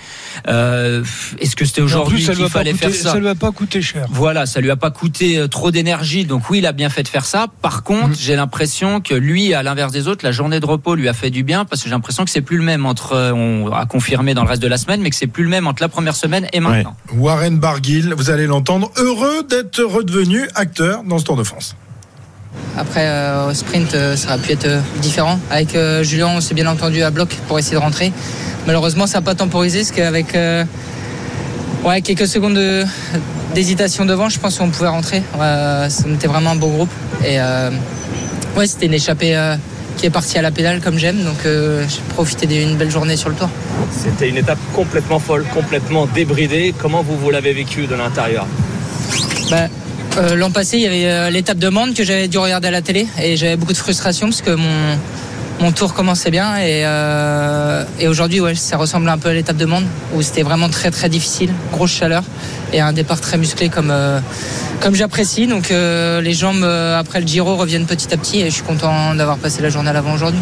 Euh, Est-ce que c'était aujourd'hui qu'il ne fallait faire ça? ça lui a pas coûté cher. Voilà, ça lui a pas coûté euh, trop d'énergie, donc oui, il a bien fait de faire ça. Par contre, j'ai l'impression que lui, à l'inverse des autres, la journée de repos lui a fait du bien parce que j'ai l'impression que c'est plus le même entre, euh, on a confirmé dans le reste de la semaine, mais que c'est plus le même entre la première semaine et maintenant. Warren Barguil, vous allez l'entendre, heureux d'être redevenu acteur dans ce Tour de France. Après, euh, au sprint, euh, ça aurait pu être euh, différent. Avec euh, Julien, on s'est bien entendu à bloc pour essayer de rentrer. Malheureusement, ça n'a pas temporisé, parce qu'avec euh, ouais, quelques secondes de- d'hésitation devant, je pense qu'on pouvait rentrer. Euh, on était vraiment un beau groupe. Et euh, ouais, c'était une échappée euh, qui est partie à la pédale, comme j'aime. Donc, euh, j'ai profité d'une belle journée sur le tour. C'était une étape complètement folle, complètement débridée. Comment vous, vous l'avez vécu de l'intérieur? Bah, L'an passé, il y avait l'étape de Mende que j'avais dû regarder à la télé et j'avais beaucoup de frustration parce que mon, mon tour commençait bien et, euh, aujourd'hui, ça ressemble un peu à l'étape de Mende où c'était vraiment très très difficile, grosse chaleur et un départ très musclé comme, euh, j'apprécie. Donc euh, les jambes après le Giro reviennent petit à petit et je suis content d'avoir passé la journée à l'avant aujourd'hui.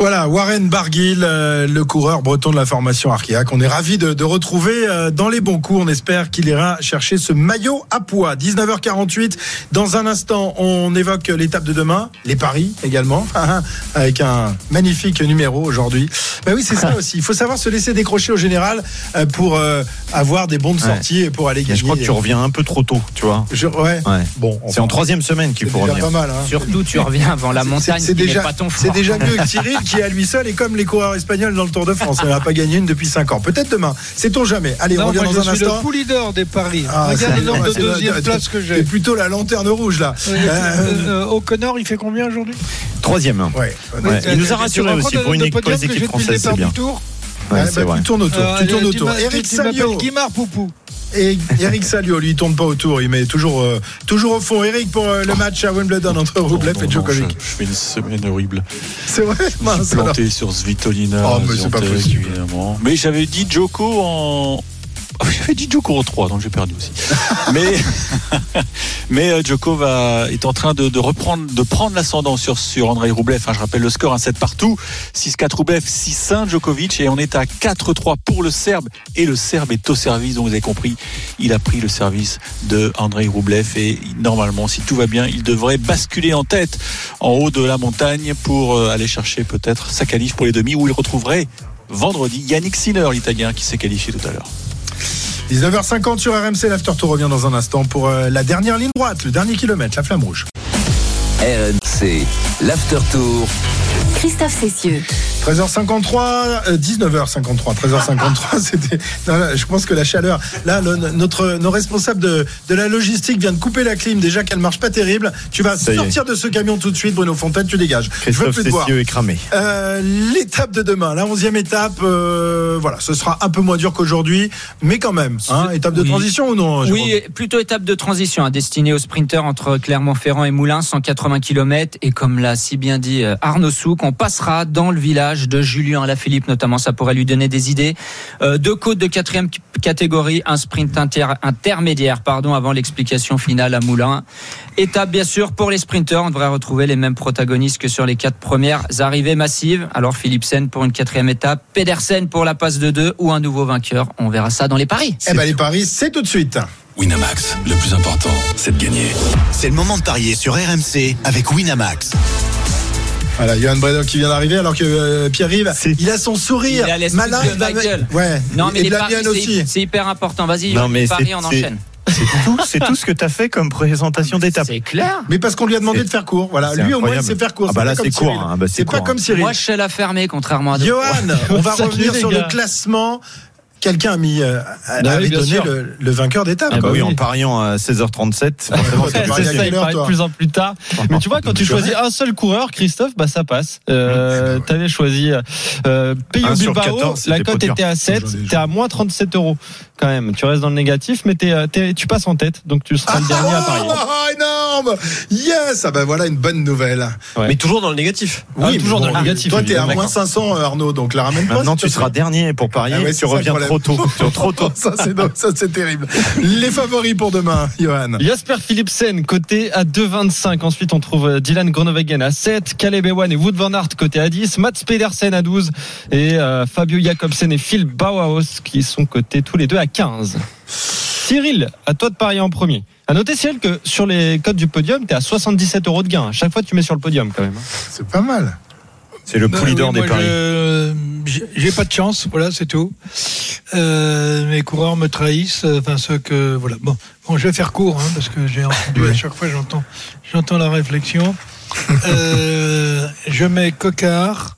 Voilà, Warren Barguil, euh, le coureur breton de la formation Arkea, qu'on est ravi de, de retrouver euh, dans les bons coups. On espère qu'il ira chercher ce maillot à poids. 19h48. Dans un instant, on évoque l'étape de demain, les paris également, avec un magnifique numéro aujourd'hui. Ben oui, c'est ça aussi. Il faut savoir se laisser décrocher au général euh, pour euh, avoir des bons de Ouais. sortie et pour aller Mais gagner. je crois que tu reviens un peu trop tôt, tu vois. Je- ouais. Ouais. Bon, C'est en troisième semaine qu'il faut revenir. pas mal. hein. Surtout, tu reviens avant la C'est- montagne, c'est déjà, pas ton c'est déjà mieux que Cyril qui à lui seul est comme les coureurs espagnols dans le Tour de France. On n'a pas gagné une depuis 5 ans. Peut-être demain. Sait-on jamais. Allez, on revient moi, dans je un suis instant. le d'or des paris. Ah, Regarde c'est- le nombre de c'est- deuxième c'est- place que C'est j'ai. plutôt la lanterne rouge là. Euh, Euh, euh, O'Connor, il fait combien aujourd'hui? Troisième. ouais. Ouais. Il nous a Tu rassuré aussi pour, une, pour les équipes françaises, c'est bien. du tour? Ouais, Ouais, c'est bah, tu tournes autour. Euh, tu tournes autour. Eric. Guimard Poupou. Et Eric Salio, lui, il tourne pas autour. Il met toujours, euh, toujours au fond. Eric, pour euh, le match à Wimbledon entre Rublev et Djokovic. je, je fais une semaine horrible. C'est vrai Je Mince, suis planté alors. sur Svitolina. Oh, mais c'est pas possible. évidemment. Mais j'avais dit Djoko en. Ah, J'avais dit Djoko en 3, donc j'ai perdu aussi. mais mais euh, Djoko va, est en train de, de reprendre, de prendre l'ascendant sur, sur Andrei Rublev. Hein, je rappelle le score, un 7 partout. 6-4 Rublev, 6-1 Djokovic. Et on est à 4-3 pour le Serbe. Et le Serbe est au service, donc vous avez compris, il a pris le service de Andrei Rublev. Et normalement, si tout va bien, il devrait basculer en tête en haut de la montagne pour euh, aller chercher peut-être sa qualif pour les demi où il retrouverait vendredi Yannick Sinner, l'italien, qui s'est qualifié tout à l'heure. 19h50 sur RMC, l'After Tour revient dans un instant pour euh, la dernière ligne droite, le dernier kilomètre, la flamme rouge. RMC, l'after tour. Christophe Cessieux. 13h53, euh, 19h53, 13h53, c'était. je pense que la chaleur. Là, le- notre, nos responsables de, de la logistique viennent de couper la clim. Déjà qu'elle marche pas terrible. Tu vas Ça sortir de ce camion tout de suite, Bruno Fontaine, tu dégages. je veux Christophe plus te voir. Est cramé. Euh, L'étape de demain, la onzième étape, euh, voilà, ce sera un peu moins dur qu'aujourd'hui, mais quand même, hein, étape de Oui. transition ou non Jérôme Oui, plutôt étape de transition à destinée aux sprinteurs entre Clermont-Ferrand et Moulins, 180 km. Et comme l'a si bien dit euh, Arnaud Souk, on passera dans le village de Julien Alaphilippe, notamment. Ça pourrait lui donner des idées. Euh, deux côtes de quatrième catégorie, un sprint inter- intermédiaire, pardon, avant l'explication finale à Moulins. Étape, bien sûr, pour les sprinteurs. On devrait retrouver les mêmes protagonistes que sur les quatre premières arrivées massives. Alors, Philipsen pour une quatrième étape, Pedersen pour la passe de deux ou un nouveau vainqueur. On verra ça dans les paris. Eh ben les paris, c'est tout de suite. Winamax, le plus important, c'est de gagner. C'est le moment de parier sur RMC avec Winamax. Voilà, Johan Bredok qui vient d'arriver alors que euh, Pierre-Yves, il a son sourire Il a l'esprit malin. de Michael. Ouais. Non, mais et les de la paris, mienne c'est- aussi. c'est hyper important. Vas-y, Non, mais les paris, c'est- on c'est- enchaîne. C'est tout, c'est tout ce que tu as fait comme présentation d'étape. C'est clair. Mais parce qu'on lui a demandé de faire court. Voilà, lui au moins il sait faire court. Ah bah C'est là, c'est court, hein. Bah, c'est pas court, comme Cyril. Moi, je sais la fermer, contrairement à d'autres. Johan, on va revenir sur le classement. Quelqu'un a mis, euh, Bah oui, avait donné le, le vainqueur d'étape. Ah bah oui, en pariant à 16h37. forcément, Ouais, c'est t'as pas parié à C'est ça, quelle il heure, paraît de plus en plus tard. Mais tu vois, quand tu choisis un seul coureur, Christophe, bah ça passe. Euh, T'avais choisi euh, sur Bilbao, 14, la cote était à 7, J'en ai- t'es à moins 37 euros quand même. Tu restes dans le négatif, mais t'es, euh, tu passes en tête, donc tu seras le dernier à parier. Oh, énorme Yes Ah ben voilà une bonne nouvelle. Ouais. Mais toujours dans le négatif. Ah, mais toujours dans le négatif, Toi, t'es à moins 500, euh, Arnaud, donc la ramène pas. Maintenant, tu seras dernier pour parier. Ah tu reviens trop tôt. Trop tôt. ça, c'est ça, c'est terrible. Les favoris pour demain, Johan. Jasper Philipsen, côté à 2,25. Ensuite, on trouve euh, Dylan Groenewegen à 7, Caleb Ewan et Wood Van Aert côté à 10, Mats Pedersen à 12 et euh, Fabio Jacobsen et Phil Bauhaus qui sont cotés tous les deux à 15. Cyril, à toi de parier en premier. À noter, Cyril, que sur les codes du podium, tu es à 77 euros de gain. À chaque fois, tu mets sur le podium quand même. hein. C'est pas mal. C'est le oui, leader des paris. J'ai pas de chance, voilà, c'est tout. Euh, mes coureurs me trahissent, euh, enfin ceux que voilà. Bon, bon, je vais faire court hein, parce que j'ai entendu à chaque fois, j'entends, j'entends la réflexion. Euh, je mets Cocard,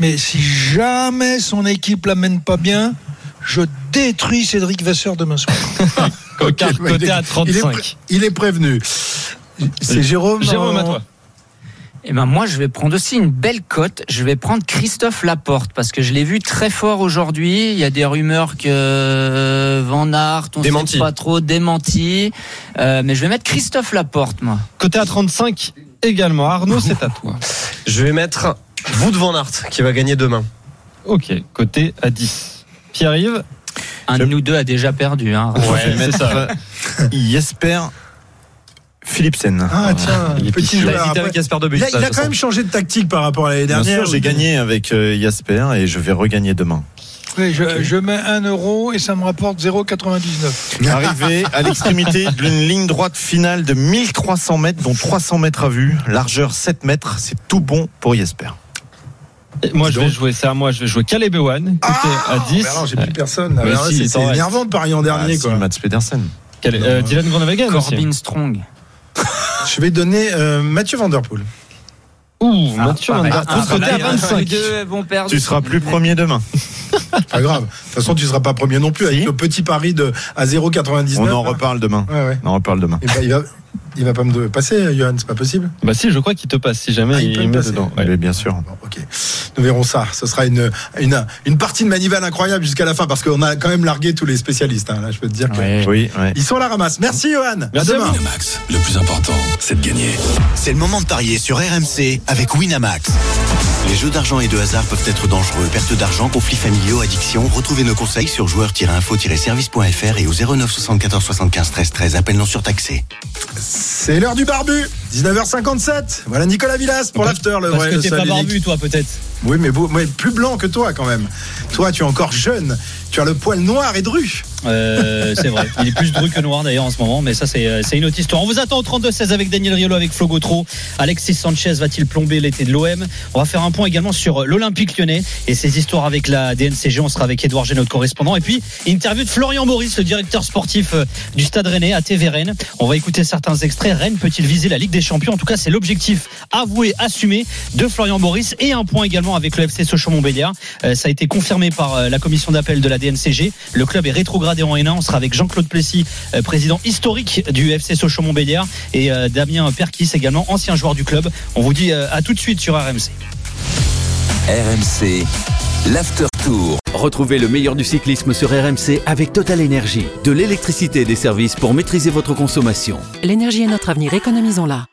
mais si jamais son équipe l'amène pas bien, je détruis Cédric Vasseur demain soir. Cocard, côté il est- à Il est, 35. pré- il est prévenu. C'est Jérôme. Jérôme, en- à toi. Eh ben moi, je vais prendre aussi une belle cote. Je vais prendre Christophe Laporte parce que je l'ai vu très fort aujourd'hui. Il y a des rumeurs que euh, Van Aert, on Démenti. sait pas trop, démenti. Euh, mais je vais mettre Christophe Laporte, moi. Côté à 35 également. Arnaud, c'est à toi. Je vais mettre Wout van Aert qui va gagner demain. Ok, côté à 10. Pierre-Yves Un de nous deux a déjà perdu. Hein. Ouais, c'est ça. Jesper Philipsen. Ah tiens, il est petit joueur. avec Jasper de Il a, il a quand même changé de tactique par rapport à l'année Bien dernière. sûr, j'ai gagné avec euh, Jasper et je vais regagner demain. Oui, je, je mets 1 euro et ça me rapporte 0,99. Arrivé à l'extrémité d'une ligne droite finale de 1300 mètres, dont 300 mètres à vue, largeur 7 mètres, c'est tout bon pour Jesper. Et Moi, je vais jouer, c'est à moi, je vais jouer Caleb Ewan, côté à 10. Mais alors, j'ai plus personne. là, si, c'est énervant de parier en dernier. Ah, si, quoi. Mats Pedersen. Euh, Dylan Groenewegen aussi. Corbin Strong. Je vais donner euh, Mathieu Vanderpool. Ouh, Mathieu Ah, Poel, côté à là, Les 25. deux vont perdre. Tu seras plus premier demain. Pas grave. De toute façon, tu seras pas premier non plus avec le petit pari de à 0,99. On en reparle demain. Ouais, ouais. On en reparle demain. Et ben, il va, Il va pas me passer, Johan, c'est pas possible Bah si, je crois qu'il te passe si jamais Ah, il il, peut me met passer. dedans. Oui, bien sûr. Nous verrons ça. Ce sera une, une, une partie de manivelle incroyable jusqu'à la fin parce qu'on a quand même largué tous les spécialistes. hein. Là, je peux te dire que Oui, ils sont à la ramasse. Merci, Johan. À demain. Winamax, le plus important, c'est de gagner. C'est le moment de parier sur RMC avec Winamax. Les jeux d'argent et de hasard peuvent être dangereux. Perte d'argent, conflits familiaux, addiction. Retrouvez nos conseils sur joueurs-info-service.fr et au 09 74 75 13 13. Appel non surtaxé. C'est l'heure du barbu. 19h57. Voilà Nicolas Villas pour l'after. Le Parce vrai, que t'es pas unique. barbu, toi, peut-être. Oui, mais, beau- mais plus blanc que toi quand même. Toi, tu es encore jeune. Tu as le poil noir et dru. Euh, c'est vrai. Il est plus dru que noir d'ailleurs en ce moment, mais ça c'est euh, une autre histoire. On vous attend au 32-16 avec Daniel Riolo, avec Flo. Alexis Sanchez va-t-il plomber l'été de l'OM On va faire un point également sur l'Olympique lyonnais et ses histoires avec la DNCG. On sera avec Edouard G, notre correspondant. Et puis, interview de Florian Maurice, le directeur sportif euh, du Stade Rennais à TV Rennes. On va écouter certains extraits. Rennes peut-il viser la Ligue des Champions? En tout cas, c'est l'objectif avoué, assumé de Florian Maurice et un point également avec le FC Sochaux-Montbéliard. Euh, ça a été confirmé par euh, la commission d'appel de la DNCG. Le club est en N1. On sera avec Jean-Claude Plessis, euh, président historique du FC Sochaux-Montbéliard et euh, Damien Perkis également, ancien joueur du club. On vous dit euh, à tout de suite sur RMC. RMC, l'after tour. Retrouvez le meilleur du cyclisme sur RMC avec Total Énergie. De l'électricité et des services pour maîtriser votre consommation. L'énergie est notre avenir, économisons-la.